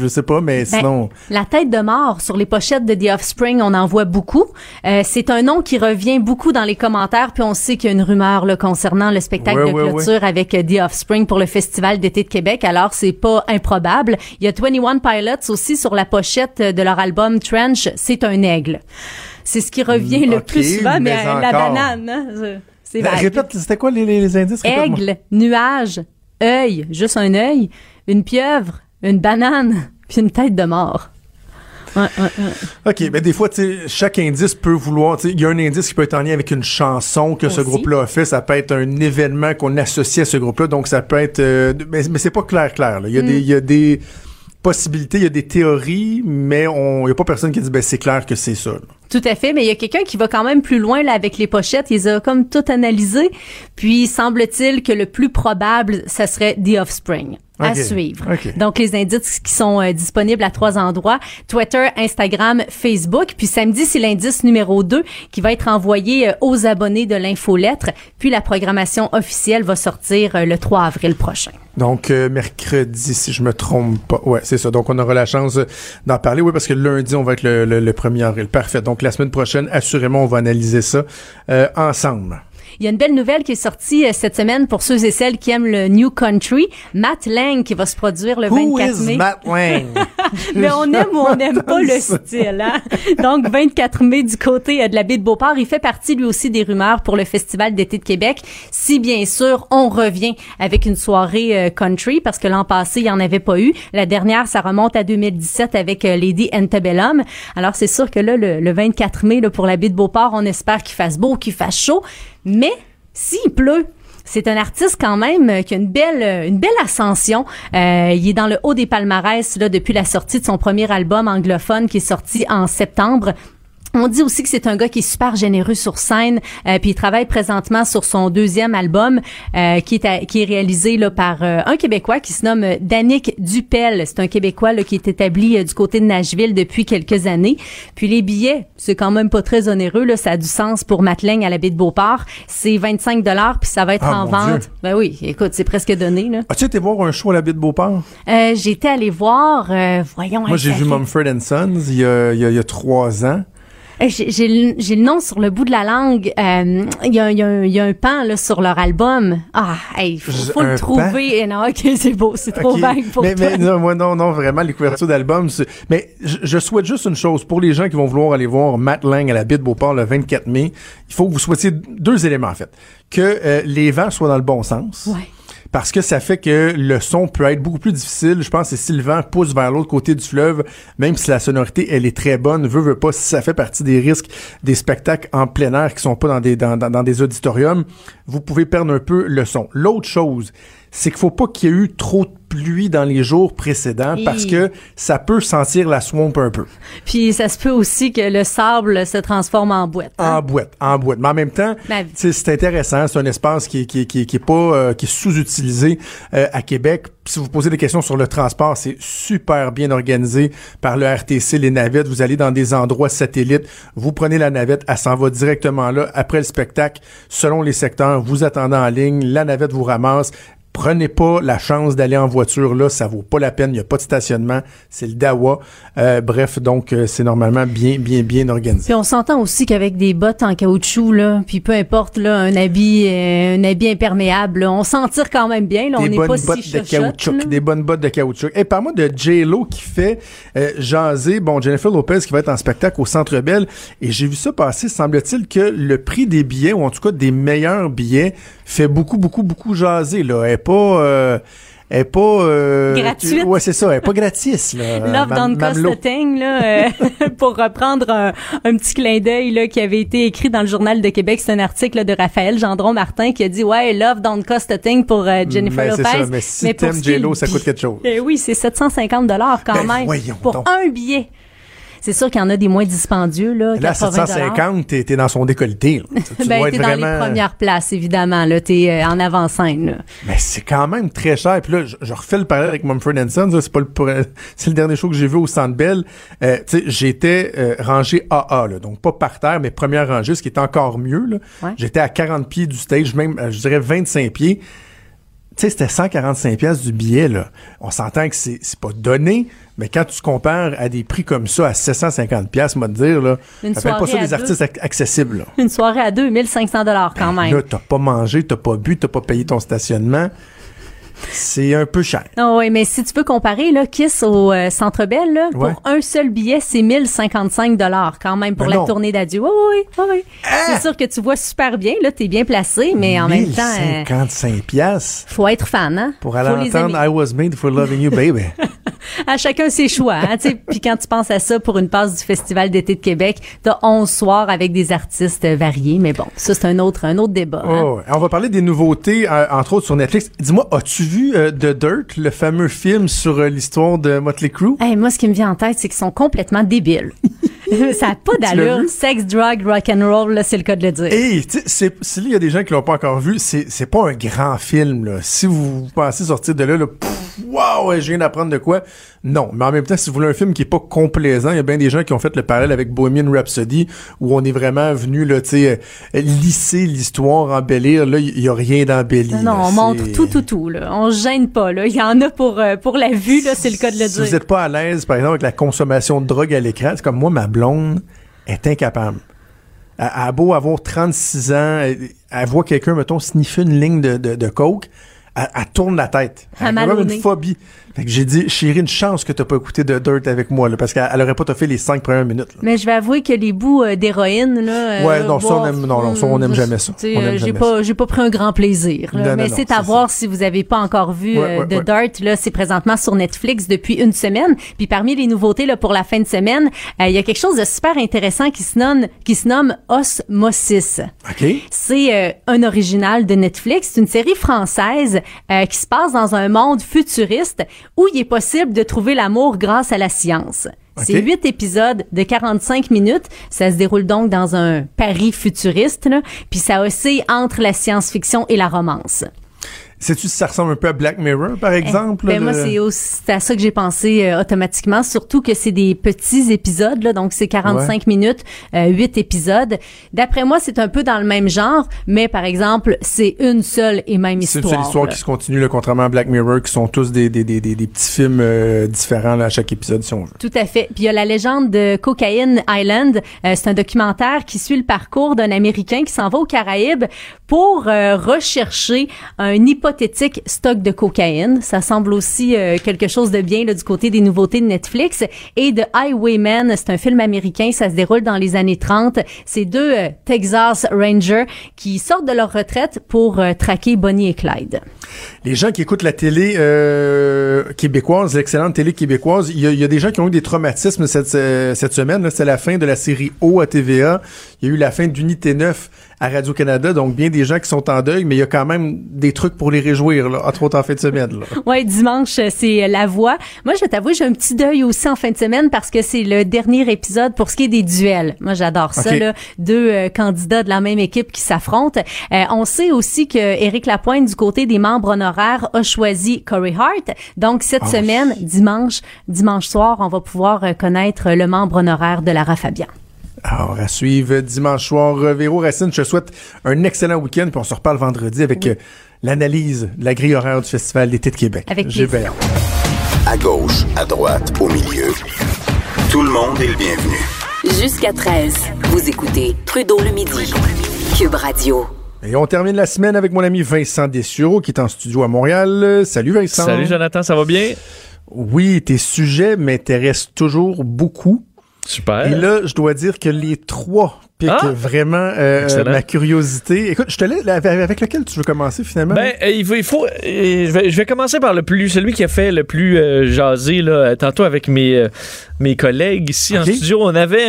S4: je sais pas, mais ben, sinon.
S2: La tête de mort, sur les pochettes de The Offspring, on en voit beaucoup. Euh, c'est un nom qui revient beaucoup dans les commentaires, puis on sait qu'il y a une rumeur, là, concernant le spectacle de clôture avec euh, The Offspring pour le Festival d'été de Québec. Alors, c'est pas improbable. Il y a 21 Pilots aussi sur la pochette de leur album Trench, c'est un aigle. C'est ce qui revient le plus souvent, mais, la banane, hein, c'est
S4: Répète, c'était quoi les, les indices?
S2: Aigle, nuage, œil, juste un œil, une pieuvre, une banane, puis une tête de mort. Ouais, ouais,
S4: OK, mais des fois, chaque indice peut vouloir. Il y a un indice qui peut être en lien avec une chanson que ce groupe-là a fait. Ça peut être un événement qu'on associe à ce groupe-là. Donc, ça peut être. Euh, mais, mais c'est pas clair, clair. Il y a des. Mm. Y a des possibilités, il y a des théories, mais il n'y a pas personne qui dit ben c'est clair que c'est ça.
S2: Tout à fait, mais il y a quelqu'un qui va quand même plus loin là avec les pochettes. Il a comme tout analysé. Puis semble-t-il que le plus probable, ça serait The Offspring à suivre. Donc, les indices qui sont euh, disponibles à trois endroits, Twitter, Instagram, Facebook. Puis samedi, c'est l'indice numéro 2 qui va être envoyé euh, aux abonnés de l'infolettre. Puis la programmation officielle va sortir euh, le 3 avril prochain.
S4: Donc, mercredi, si je me trompe pas. Ouais, c'est ça. Donc, on aura la chance d'en parler. Oui, parce que lundi, on va être le, le, 1er avril. Parfait. Donc, la semaine prochaine, assurément, on va analyser ça ensemble.
S2: Il y a une belle nouvelle qui est sortie euh, cette semaine pour ceux et celles qui aiment le New Country. Matt Lang qui va se produire le 24 mai.
S4: Matt Lang? <laughs>
S2: Mais on aime ou on n'aime pas le style. Hein? Donc 24 mai du côté euh, de la baie de Beauport. Il fait partie lui aussi des rumeurs pour le Festival d'été de Québec. Si bien sûr on revient avec une soirée euh, country parce que l'an passé il n'y en avait pas eu. La dernière ça remonte à 2017 avec Lady Antebellum. Alors c'est sûr que là le, 24 mai là, pour la baie de Beauport on espère qu'il fasse beau, qu'il fasse chaud. Mais s'il pleut, c'est un artiste quand même euh, qui a une belle euh, une belle ascension. Euh, il est dans le haut des palmarès là depuis la sortie de son premier album anglophone qui est sorti en septembre. On dit aussi que c'est un gars qui est super généreux sur scène, euh, puis il travaille présentement sur son deuxième album euh, qui est qui est réalisé là par euh, un Québécois qui se nomme Danick Dupel. C'est un Québécois là, qui est établi du côté de Nashville depuis quelques années. Puis les billets, c'est quand même pas très onéreux là, ça a du sens pour Matelaine à la baie de Beauport. C'est 25 dollars puis ça va être ah, en vente. Ben oui, écoute, c'est presque donné là.
S4: As-tu été voir un show à la baie de Beauport?
S2: J'étais allé voir, voyons.
S4: Moi j'ai vu Mumford Sons il y a, il y a trois ans.
S2: J'ai le nom sur le bout de la langue. Euh, il y, a, y, a, y, a, un pan là, sur leur album. Ah, il faut, le trouver. Et non, <laughs> ok, c'est beau, c'est trop vague pour
S4: mais,
S2: toi.
S4: Mais non, moi, non, non, vraiment, les couvertures d'albums. Mais je, souhaite juste une chose. Pour les gens qui vont vouloir aller voir Matt Lang à la Bite Beauport le 24 mai, il faut que vous souhaitiez deux éléments, en fait. Que euh, les vents soient dans le bon sens.
S2: Ouais
S4: parce que ça fait que le son peut être beaucoup plus difficile. Je pense que si le vent pousse vers l'autre côté du fleuve, même si la sonorité elle est très bonne, veut veut pas, si ça fait partie des risques des spectacles en plein air qui sont pas dans des dans, dans des auditoriums, vous pouvez perdre un peu le son. L'autre chose, c'est qu'il faut pas qu'il y ait eu trop de pluie dans les jours précédents parce que ça peut sentir la swamp un peu.
S2: Puis ça se peut aussi que le sable se transforme en boîte.
S4: Hein? En boîte, en boîte. Mais en même temps, c'est intéressant. C'est un espace qui, qui, qui, qui est pas euh, qui est sous-utilisé euh, à Québec. Si vous posez des questions sur le transport, c'est super bien organisé par le RTC, les navettes. Vous allez dans des endroits satellites, vous prenez la navette, elle s'en va directement là après le spectacle, selon les secteurs. Vous attendez en ligne, la navette vous ramasse prenez pas la chance d'aller en voiture là, ça vaut pas la peine, il y a pas de stationnement, c'est le Dawa. Euh, bref, donc euh, c'est normalement bien bien bien organisé.
S2: Puis on s'entend aussi qu'avec des bottes en caoutchouc là, puis peu importe là, un habit euh, un habit imperméable, on s'en tire quand même bien là,
S4: des
S2: on n'est
S4: pas
S2: bottes
S4: de caoutchouc, des bonnes bottes de caoutchouc. Et par moi de J Lo qui fait jaser bon Jennifer Lopez qui va être en spectacle au Centre Bell et j'ai vu ça passer semble-t-il que le prix des billets ou en tout cas des meilleurs billets fait beaucoup beaucoup beaucoup jaser là pas euh, est pas euh,
S2: gratuite.
S4: Ouais, c'est ça, elle est pas gratis là. <laughs>
S2: Love don't cost a thing là euh, <laughs> pour reprendre un, petit clin d'œil là qui avait été écrit dans le journal de Québec, c'est un article de Raphaël Gendron Martin qui a dit ouais, love don't cost a thing pour euh, Jennifer
S4: ben,
S2: Lopez.
S4: Ça, mais si mais t'aimes J-Lo, ça coûte quelque chose.
S2: Eh oui, c'est 750 dollars quand ben, même pour un billet. C'est sûr qu'il y en a des moins dispendieux, là.
S4: Là, 750, t'es, t'es dans son décolleté, <laughs>
S2: Tu ben, t'es dans les premières places, évidemment, là. T'es euh, en avant-scène, là.
S4: Mais c'est quand même très cher. Puis là, je, refais le parallèle avec Mumford Sons. C'est pas le, <laughs> c'est le dernier show que j'ai vu au Centre Bell. Euh, tu sais, j'étais euh, rangé AA, là. Donc, pas par terre, mais première rangée, ce qui est encore mieux, là. J'étais à 40 pieds du stage, même, je dirais 25 pieds tu sais, c'était 145 pièces du billet, là. On s'entend que c'est, c'est pas donné, mais quand tu compares à des prix comme ça, à 750 pièces, moi te dire, là,
S2: Une
S4: pas ça des artistes accessibles, là.
S2: Une soirée à 2500 dollars quand ben même.
S4: Là, t'as pas mangé, t'as pas bu, t'as pas payé ton stationnement. C'est un peu cher.
S2: Non, oui, mais si tu veux comparer, là, Kiss au euh, Centre Bell, là, pour un seul billet, c'est 1055 dollars quand même pour la tournée d'adieu. Oui, oui, oui. Ah! C'est sûr que tu vois super bien, là, t'es bien placé, mais en même temps...
S4: 55 euh, piastres.
S2: Faut être fan, hein?
S4: Pour aller entendre I was made for loving you, baby. <laughs>
S2: à chacun ses choix. Hein. Puis quand tu penses à ça pour une passe du Festival d'été de Québec, t'as 11 soirs avec des artistes variés. Mais bon, ça, c'est un autre, un autre débat. hein.
S4: Oh. On va parler des nouveautés, euh, entre autres sur Netflix. Dis-moi, as-tu vu euh, The Dirt, le fameux film sur euh, l'histoire de Motley Crue?
S2: Hey, moi, ce qui me vient en tête, c'est qu'ils sont complètement débiles. <laughs> <laughs> ça n'a pas d'allure. Sex, drug, rock and roll, là, c'est le cas de le dire.
S4: Hey, tu sais, c'est- si là, il y a des gens qui l'ont pas encore vu, c'est pas un grand film, là. Si vous pensez sortir de là, là, wow, je viens d'apprendre de quoi. Non. Mais en même temps, si vous voulez un film qui est pas complaisant, il y a bien des gens qui ont fait le parallèle avec Bohemian Rhapsody, où on est vraiment venu, là, tu sais, euh, lisser l'histoire, embellir. Là, il y, a rien d'embelli.
S2: Non,
S4: là.
S2: on montre tout, tout, tout. Là. On se gêne pas. Là. Il y en a pour, euh, pour la vue, là, c'est le cas de le
S4: si
S2: dire.
S4: vous n'êtes pas à l'aise, par exemple, avec la consommation de drogue à l'écran, c'est comme moi, ma blonde est incapable. Elle a beau avoir 36 ans, elle, elle voit quelqu'un, mettons, sniffer une ligne de, de, de coke, elle, elle tourne la tête. Elle a même une phobie. Fait que j'ai dit, chérie, une chance que t'as pas écouté de Dirt avec moi, là, parce qu'elle elle aurait pas fait les cinq premières minutes. là.
S2: Mais je vais avouer que les bouts euh, d'héroïne, là.
S4: Ouais, non, ça, on aime- non, non, ça, on aime
S2: euh,
S4: jamais ça. aime
S2: euh, J'ai pas, j'ai pas pris un grand plaisir. là.
S4: Non,
S2: mais c'est à voir si vous avez pas encore vu
S4: Ouais,
S2: euh,
S4: ouais,
S2: The
S4: ouais.
S2: Dirt. Là, c'est présentement sur Netflix depuis une semaine. Puis parmi les nouveautés là pour la fin de semaine, euh, il y a quelque chose de super intéressant qui se nomme, qui se nomme Osmosis.
S4: OK?
S2: C'est euh, un original de Netflix. C'est une série française euh, qui se passe dans un monde futuriste où il est possible de trouver l'amour grâce à la science. C'est
S4: Ok.
S2: huit épisodes de 45 minutes. Ça se déroule donc dans un Paris futuriste, là. puis ça oscille entre la science-fiction et la romance.
S4: Sais-tu si ça ressemble un peu à Black Mirror, par exemple?
S2: Ben
S4: là,
S2: moi,
S4: le-
S2: c'est à ça que j'ai pensé euh, automatiquement, surtout que c'est des petits épisodes, là, donc c'est 45 minutes, euh, 8 épisodes. D'après moi, c'est un peu dans le même genre, mais par exemple, c'est une seule et même
S4: C'est une
S2: histoire.
S4: seule histoire
S2: là.
S4: qui se continue, là, contrairement à Black Mirror, qui sont tous des, des, des, des, des petits films euh, différents là, à chaque épisode, si on veut.
S2: Tout à fait. Puis il y a la légende de Cocaine Island. Euh, c'est un documentaire qui suit le parcours d'un Américain qui s'en va aux Caraïbes pour euh, rechercher un hypothétique stock de cocaïne. Ça semble aussi euh, quelque chose de bien du côté des nouveautés de Netflix. Et de Highwayman, c'est un film américain. Ça se déroule dans les années 30. C'est deux euh, Texas Rangers qui sortent de leur retraite pour euh, traquer Bonnie et Clyde.
S4: Les gens qui écoutent la télé québécoise, l'excellente télé québécoise, il y, a- des gens qui ont eu des traumatismes cette, cette semaine. C'est la fin de la série O à TVA. Il y a eu la fin d'Unité 9 à Radio-Canada. Donc, bien des gens qui sont en deuil, mais il y a quand même des trucs pour les réjouir, là, entre autres en fin de semaine. <laughs>
S2: Ouais, dimanche, euh, c'est euh, La Voix. Moi, je vais t'avouer, j'ai un petit deuil aussi en fin de semaine parce que c'est le dernier épisode pour ce qui est des duels. Moi, j'adore ça, là. Deux euh, candidats de la même équipe qui s'affrontent. Euh, on sait aussi que Éric Lapointe, du côté des membres honoraires, a choisi Corey Hart. Donc, cette
S4: Ah.
S2: semaine, dimanche, dimanche soir, on va pouvoir connaître le membre honoraire de Lara Fabian.
S4: Alors, à suivre dimanche soir. Euh, Véro Racine, je te souhaite un excellent week-end, puis on se reparle vendredi avec euh, l'analyse de la grille horaire du Festival d'été de Québec.
S2: Avec
S4: J'ai.
S3: À gauche, à droite, au milieu. Tout le monde est le bienvenu.
S1: Jusqu'à 13, vous écoutez Trudeau le midi. Cube Radio.
S4: Et on termine la semaine avec mon ami Vincent Dessureau qui est en studio à Montréal. Salut Vincent.
S6: Salut Jonathan, ça va bien?
S4: Oui, tes sujets m'intéressent toujours beaucoup.
S6: Super.
S4: Et là, je dois dire que les trois piquent
S6: Ah!
S4: vraiment euh, ma curiosité. Écoute, je te laisse avec, lequel tu veux commencer finalement?
S6: Ben, euh, il faut, il faut euh, je, vais, je vais commencer par le plus, celui qui a fait le plus euh, jaser là, tantôt avec mes euh, mes collègues ici en studio. On avait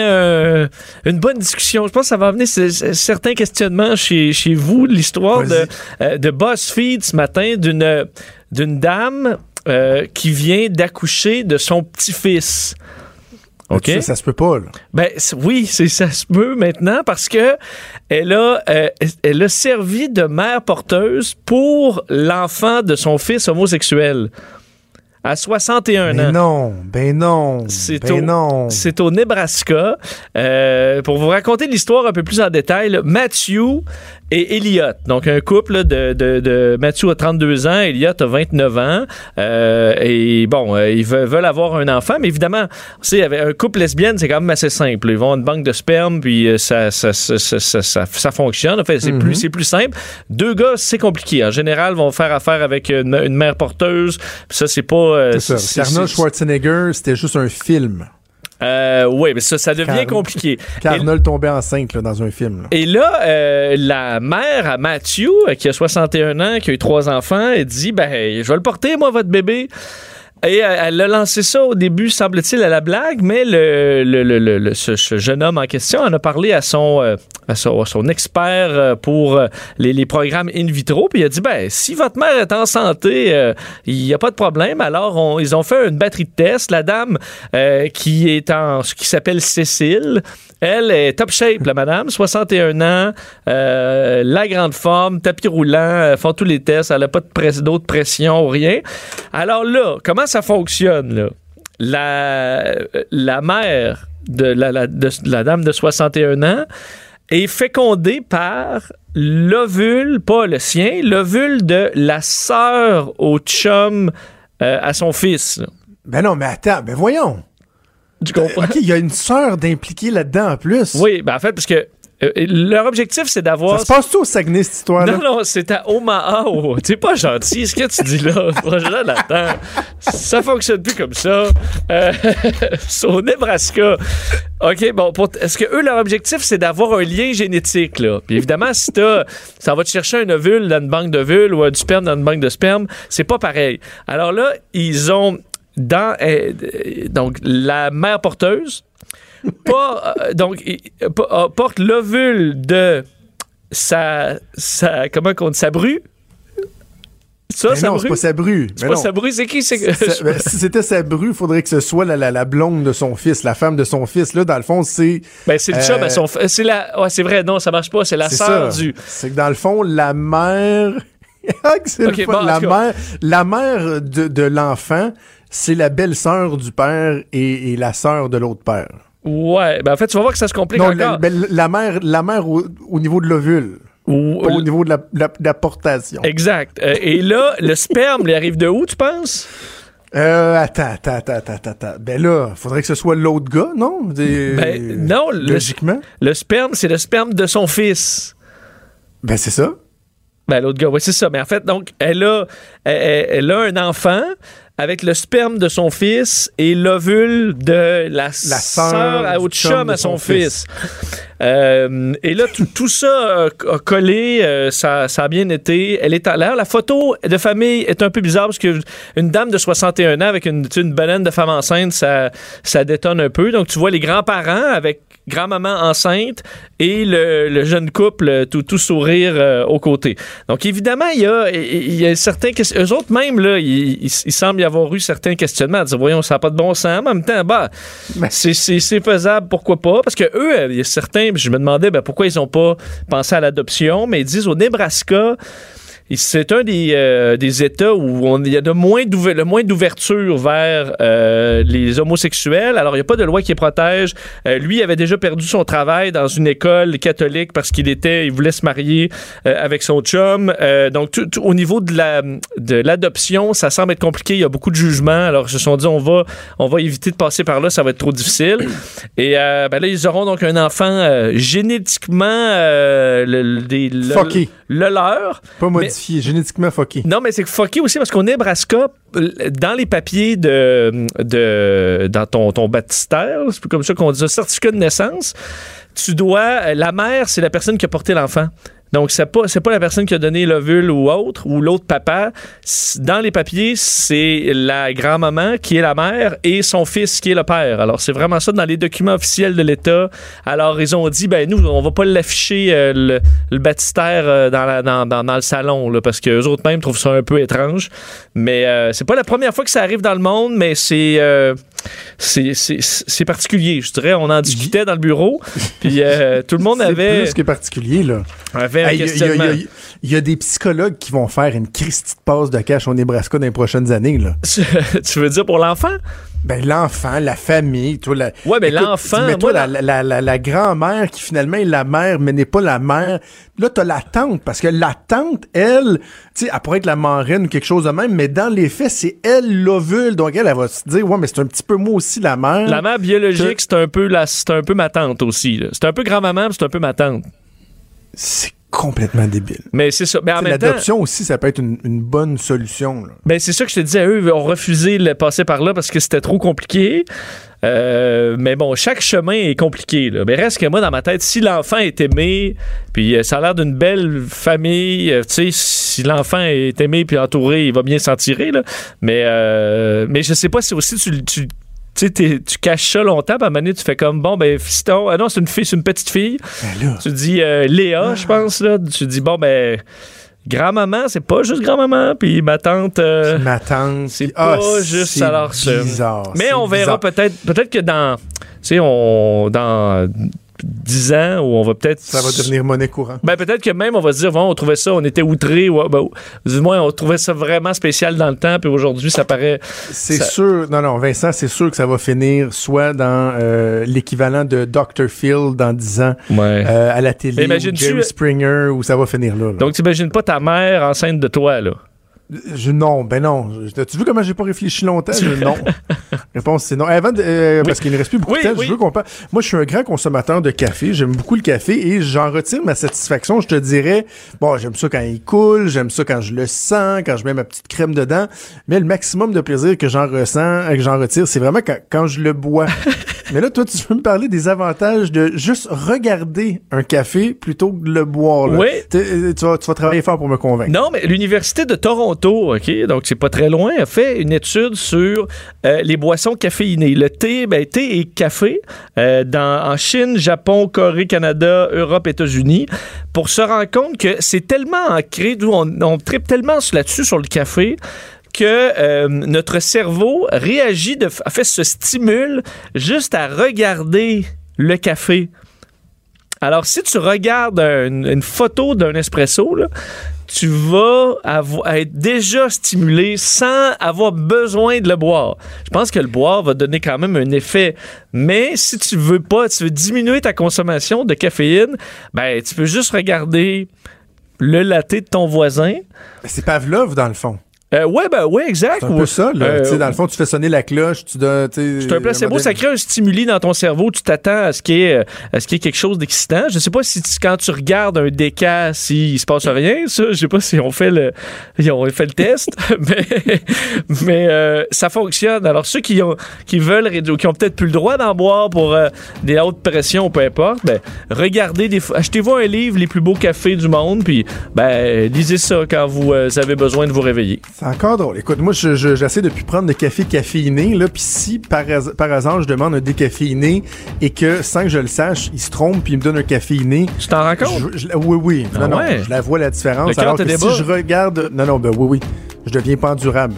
S6: une bonne discussion. Je pense que ça va amener certains questionnements chez, chez vous. L'histoire de de BuzzFeed ce matin d'une d'une dame qui vient d'accoucher de son petit-fils. OK?
S4: Ça, ça se peut pas, là.
S6: Ben oui, c'est ça se peut maintenant parce que elle a euh, elle a servi de mère porteuse pour l'enfant de son fils homosexuel à 61
S4: Ben
S6: ans.
S4: non, ben non,
S6: C'est
S4: ben
S6: au,
S4: non.
S6: c'est au Nebraska. Euh, pour vous raconter l'histoire un peu plus en détail, là, Matthew et Elliot, donc un couple de, de, de Matthew a 32 ans, Elliot a 29 ans, euh, et bon, euh, ils veulent, veulent avoir un enfant, mais évidemment, avec un couple lesbienne, c'est quand même assez simple. Ils vont à une banque de sperme, puis euh, ça, ça, ça, ça, fonctionne. En fait, c'est plus, c'est plus simple. Deux gars, c'est compliqué. En général, vont faire affaire avec une, une mère porteuse. Ça, c'est pas. euh,
S4: C'est ça.
S6: c'est-
S4: Arnold
S6: c'est-
S4: Schwarzenegger, c'était juste un film.
S6: Euh, oui, mais ça, ça devient
S4: Car-
S6: compliqué. Et,
S4: Qu'Arnold tombait enceinte là, dans un film. là.
S6: et là, euh, la mère à Matthew, euh, qui a 61 ans, qui a eu trois enfants, elle dit ben, je vais le porter, moi, votre bébé. Et euh, elle a lancé ça au début, semble-t-il, à la blague, mais le, le, le, le- ce, ce jeune homme en question en a parlé à son, euh, à son, son expert euh, pour les, les programmes in vitro, puis il a dit, ben, si votre mère est en santé, il n'y a pas de problème. Alors, on- ils ont fait une batterie de tests. La dame qui est en, qui s'appelle Cécile, elle est top shape, la madame, 61 ans, la grande forme, tapis roulant, font tous les tests, elle n'a pas d'autres pression ou rien. Alors là, comment ça fonctionne, là? La, la mère de la, la- de la dame de 61 ans est fécondée par l'ovule, pas le sien, l'ovule de la sœur au chum euh, à son fils. là.
S4: Ben non, mais attends, ben voyons.
S6: Tu comprends?
S4: OK, il y a une sœur d'impliquer là-dedans en plus.
S6: Oui, ben en fait, parce que euh, leur objectif, c'est d'avoir.
S4: Ça se passe tout au Saguenay, cette histoire-là?
S6: Non, non, c'est à Omaha. oh, T'es pas gentil, ce que tu dis là. <laughs> Projet là Ça fonctionne plus comme ça. Euh, <laughs> c'est au Nebraska. OK, bon, pour- est-ce que eux, leur objectif, c'est d'avoir un lien génétique, là? Puis évidemment, si t'as, ça va te chercher un ovule dans une banque d'ovules ou du sperme dans une banque de sperme, c'est pas pareil. Alors là, ils ont dans, euh, donc, la mère porteuse, pas, euh, donc, il- euh, pas- euh, porte l'ovule de sa, sa, comment qu'on dit, sa bru? Ça,
S4: Ben
S6: sa
S4: non, c'est pas sa bru.
S6: C'est
S4: Ben
S6: pas
S4: non.
S6: sa bru, c'est qui? C'est
S4: Ça- ben, si c'était sa bru, il faudrait que ce soit la, la, la blonde de son fils, la femme de son fils. Là, dans le fond, c'est.
S6: Ben, c'est le
S4: Euh,
S6: chum à son f- C'est la. Ouais, c'est vrai, non, ça marche pas. C'est la sœur
S4: ça.
S6: du.
S4: C'est que dans le fond, la mère. <laughs> Ah, c'est le
S6: Ok,
S4: fun.
S6: bon,
S4: la, mère, la mère de, de l'enfant, c'est la belle-sœur du père et, et la sœur de l'autre père.
S6: Ouais, ben en fait, tu vas voir que ça se complique
S4: Non, la,
S6: encore.
S4: ben, la mère, la mère au, au niveau de l'ovule,
S6: Ou-
S4: pas au niveau de la, la, de la portation.
S6: Exact. Euh, et là, le sperme, il arrive de où, tu penses?
S4: Euh, attends, attends, attends, attends, attends. Ben là, faudrait que ce soit l'autre gars, non? Des-
S6: Ben, non, le-
S4: Logiquement.
S6: Le sperme, c'est le sperme de son fils.
S4: Ben, c'est ça.
S6: Ben, l'autre gars, oui, c'est ça. Mais en fait, donc, elle a, elle, elle a un enfant avec le sperme de son fils et l'ovule de la,
S4: sœur
S6: sœur à autre
S4: chum
S6: à son,
S4: son
S6: fils. Euh, et là, tout, tout ça a collé, euh, ça, ça a bien été. Elle est à l'air. La photo de famille est un peu bizarre parce que une dame de 61 ans avec une, une baleine de femme enceinte, ça, ça détonne un peu. Donc, tu vois les grands-parents avec grand-maman enceinte et le, le jeune couple euh, tout, tout sourire euh, aux côtés. Donc, évidemment, il y a, il y a certains... Eux autres, même, là, il, il, il semble y avoir eu certains questionnements. Dire, voyons, ça n'a pas de bon sens. Mais en même temps, bah,
S4: Mais-
S6: c'est- faisable, pourquoi pas? Parce que eux, euh, il y a certains, je me demandais ben, pourquoi ils n'ont pas pensé à l'adoption, mais ils disent au Nebraska, c'est un des, euh, des États où on- il y a de moins d'ouver- le moins d'ouverture vers euh, les homosexuels. Alors, il n'y a pas de loi qui les protège. Euh, lui avait déjà perdu son travail dans une école catholique parce qu'il était, il voulait se marier avec son chum. Donc, tout- tout- au niveau de la de l'adoption, ça semble être compliqué. Il y a beaucoup de jugements. Alors, ils se sont dit, on va, on va éviter de passer par là. Ça va être trop difficile. <clears throat> Et ben là, ils auront donc un enfant génétiquement le, le- des- le-
S4: Fucké.
S6: le leur.
S4: Pas génétiquement fucké.
S6: Non, mais c'est fucké aussi parce qu'au Nebraska, dans les papiers de, de dans ton, ton baptistère, c'est comme ça qu'on dit ça, certificat de naissance, tu dois, la mère, c'est la personne qui a porté l'enfant. Donc, c'est pas, c'est pas la personne qui a donné l'ovule ou autre, ou l'autre papa. Dans les papiers, c'est la grand-maman qui est la mère et son fils qui est le père. Alors, c'est vraiment ça dans les documents officiels de l'État. Alors, ils ont dit, ben, nous, on va pas l'afficher, euh, le, le baptistère, euh, dans, la- dans, dans, dans le salon, là, parce que eux autres même trouvent ça un peu étrange. Mais euh, c'est pas la première fois que ça arrive dans le monde, mais c'est euh, c'est- c'est c'est particulier. Je dirais, on en discutait dans le bureau, puis tout le monde <laughs>
S4: C'est
S6: avait,
S4: plus que particulier, là.
S6: avait
S4: Hey, Il y, a- il y y y des psychologues qui vont faire une Christie de passe de cash au Nebraska dans les prochaines années, là. <laughs>
S6: tu veux dire pour l'enfant?
S4: Ben, l'enfant, la famille, toi, la...
S6: Ouais, mais
S4: Écoute,
S6: l'enfant,
S4: Mais toi,
S6: moi,
S4: la, la, la, la grand-mère qui finalement est la mère, mais n'est pas la mère. Là, t'as la tante, parce que la tante, elle, tu sais, elle pourrait être la marraine ou quelque chose de même, mais dans les faits, c'est elle l'ovule. Donc, elle, elle va se dire, ouais, mais c'est un petit peu moi aussi la mère.
S6: La mère biologique, c'est un peu la, c'est un peu ma tante aussi. C'est un peu grand-maman, mais c'est un peu ma tante.
S4: C'est complètement débile.
S6: Mais c'est ça. Mais en même temps,
S4: L'adoption aussi, ça peut être une, une bonne solution. Là.
S6: Ben, c'est ça que je te disais. Eux ont refusé de passer par là parce que c'était trop compliqué. Euh, mais bon, chaque chemin est compliqué. Là. Mais reste que moi, dans ma tête, si l'enfant est aimé, puis euh, ça a l'air d'une belle famille, euh, tu sais, si l'enfant est aimé puis entouré, il va bien s'en tirer. Là. Mais, euh, mais je sais pas si aussi tu, tu tu sais, tu caches ça longtemps, puis à un moment donné, tu fais comme, bon, ben, fiston, ah non, c'est une fille, c'est une petite fille.
S4: Ben.
S6: Tu dis euh, Léa, je pense, là. Tu dis, bon, ben, grand-maman, c'est pas juste grand-maman, puis ma tante. euh,
S4: Ma tante.
S6: c'est
S4: Ah,
S6: pas juste
S4: c'est
S6: alors ça.
S4: bizarre,
S6: Mais on verra peut-être, peut-être que dans, tu sais, on, dans 10 ans, où on va peut-être.
S4: Ça va devenir monnaie courante.
S6: Ben, peut-être que même on va se dire, bon, on trouvait ça, on était outrés, ou, ben, du moins, on trouvait ça vraiment spécial dans le temps, puis aujourd'hui, ça paraît.
S4: C'est
S6: Ça-
S4: sûr, non, non, Vincent, c'est sûr que ça va finir soit dans euh, l'équivalent de Dr. Phil dans 10 ans
S6: Ouais.
S4: euh, à la télé, ou Jerry Springer, où ça va finir là. là.
S6: Donc, t'imagines pas ta mère enceinte de toi, là?
S4: Je- non, ben non. As-tu vu comment j'ai pas réfléchi longtemps? Je- non. <laughs> Réponse, c'est non. Avant de- euh, Parce qu'il ne reste plus beaucoup
S6: Oui,
S4: de temps,
S6: oui.
S4: je veux qu'on parle. Moi, je suis un grand consommateur de café. J'aime beaucoup le café et j'en retire ma satisfaction. Je te dirais, bon, j'aime ça quand il coule, j'aime ça quand je le sens, quand je mets ma petite crème dedans. Mais le maximum de plaisir que j'en ressens, que j'en retire, c'est vraiment quand, quand je le bois. <laughs> Mais là, toi, tu veux me parler des avantages de juste regarder un café plutôt que de le boire. là.
S6: Oui.
S4: Euh, Tu vas, tu vas travailler fort pour me convaincre.
S6: Non, mais l'Université de Toronto, OK, donc c'est pas très loin, a fait une étude sur euh, les boissons caféinées. Le thé, ben, thé et café euh, dans, en Chine, Japon, Corée, Canada, Europe, États-Unis, pour se rendre compte que c'est tellement ancré, d'où on, on tripe tellement là-dessus sur le café que euh, notre cerveau réagit, de, en fait, se stimule juste à regarder le café. Alors, si tu regardes un- une photo d'un espresso, tu vas être déjà stimulé sans avoir besoin de le boire. Je pense que le boire va donner quand même un effet. Mais si tu veux pas, tu veux diminuer ta consommation de caféine, ben, tu peux juste regarder le latte de ton voisin.
S4: C'est Pavlov, dans le fond.
S6: Euh, ouais, ben, ouais, exact.
S4: C'est un peu ça, là.
S6: Euh,
S4: Tu sais, dans le fond, tu fais sonner la cloche, tu donnes.
S6: C'est un placebo, ça crée un stimuli dans ton cerveau. Tu t'attends à ce qu'il y ait, euh, à ce qu'il y ait quelque chose d'excitant. Je sais pas si tu- quand tu regardes un déca, s'il se passe rien. Ça, je sais pas si on fait le, ils ont fait le test, <laughs> mais, mais euh, ça fonctionne. Alors ceux qui ont, qui veulent, réduire- qui ont peut-être plus le droit d'en boire pour euh, des hautes pressions, peu importe, ben regardez des, achetez-vous un livre, les plus beaux cafés du monde, puis ben lisez ça quand vous euh, avez besoin de vous réveiller.
S4: C'est encore drôle. Écoute, moi, je- je- j'essaie depuis prendre de café caféiné, là, puis si par, par hasard je demande un décaféiné et que sans que je le sache, il se trompe puis il me donne un caféiné.
S6: Tu t'en rends compte?
S4: je- je- oui, oui.
S6: Ah
S4: non, non,
S6: ouais?
S4: je la vois la différence.
S6: Le
S4: Alors que si je regarde. Non, non, ben oui, oui. Je deviens pas endurable.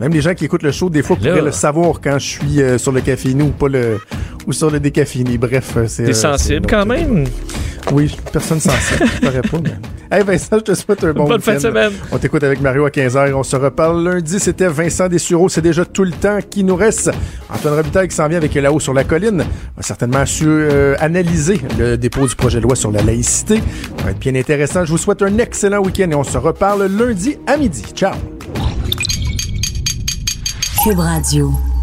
S4: Même les gens qui écoutent le show, des fois, pourraient le savoir quand je suis euh, sur le caféiné ou pas le. ou sur le décaféiné. Bref, euh, c'est.
S6: T'es
S4: euh,
S6: sensible quand même?
S4: Oui, je personne sensible. je paraît pas, mais. Hey Vincent, je te souhaite un bon
S6: Bonne fin de semaine.
S4: On t'écoute avec Mario à 15h. On se reparle lundi. C'était Vincent Dessureau. C'est déjà tout le temps qui nous reste. Antoine Robitaille qui s'en vient avec là-haut sur la colline. va certainement su, euh, analyser le dépôt du projet de loi sur la laïcité. Ça va être bien intéressant. Je vous souhaite un excellent week-end et on se reparle lundi à midi. Ciao!
S1: Cube Radio.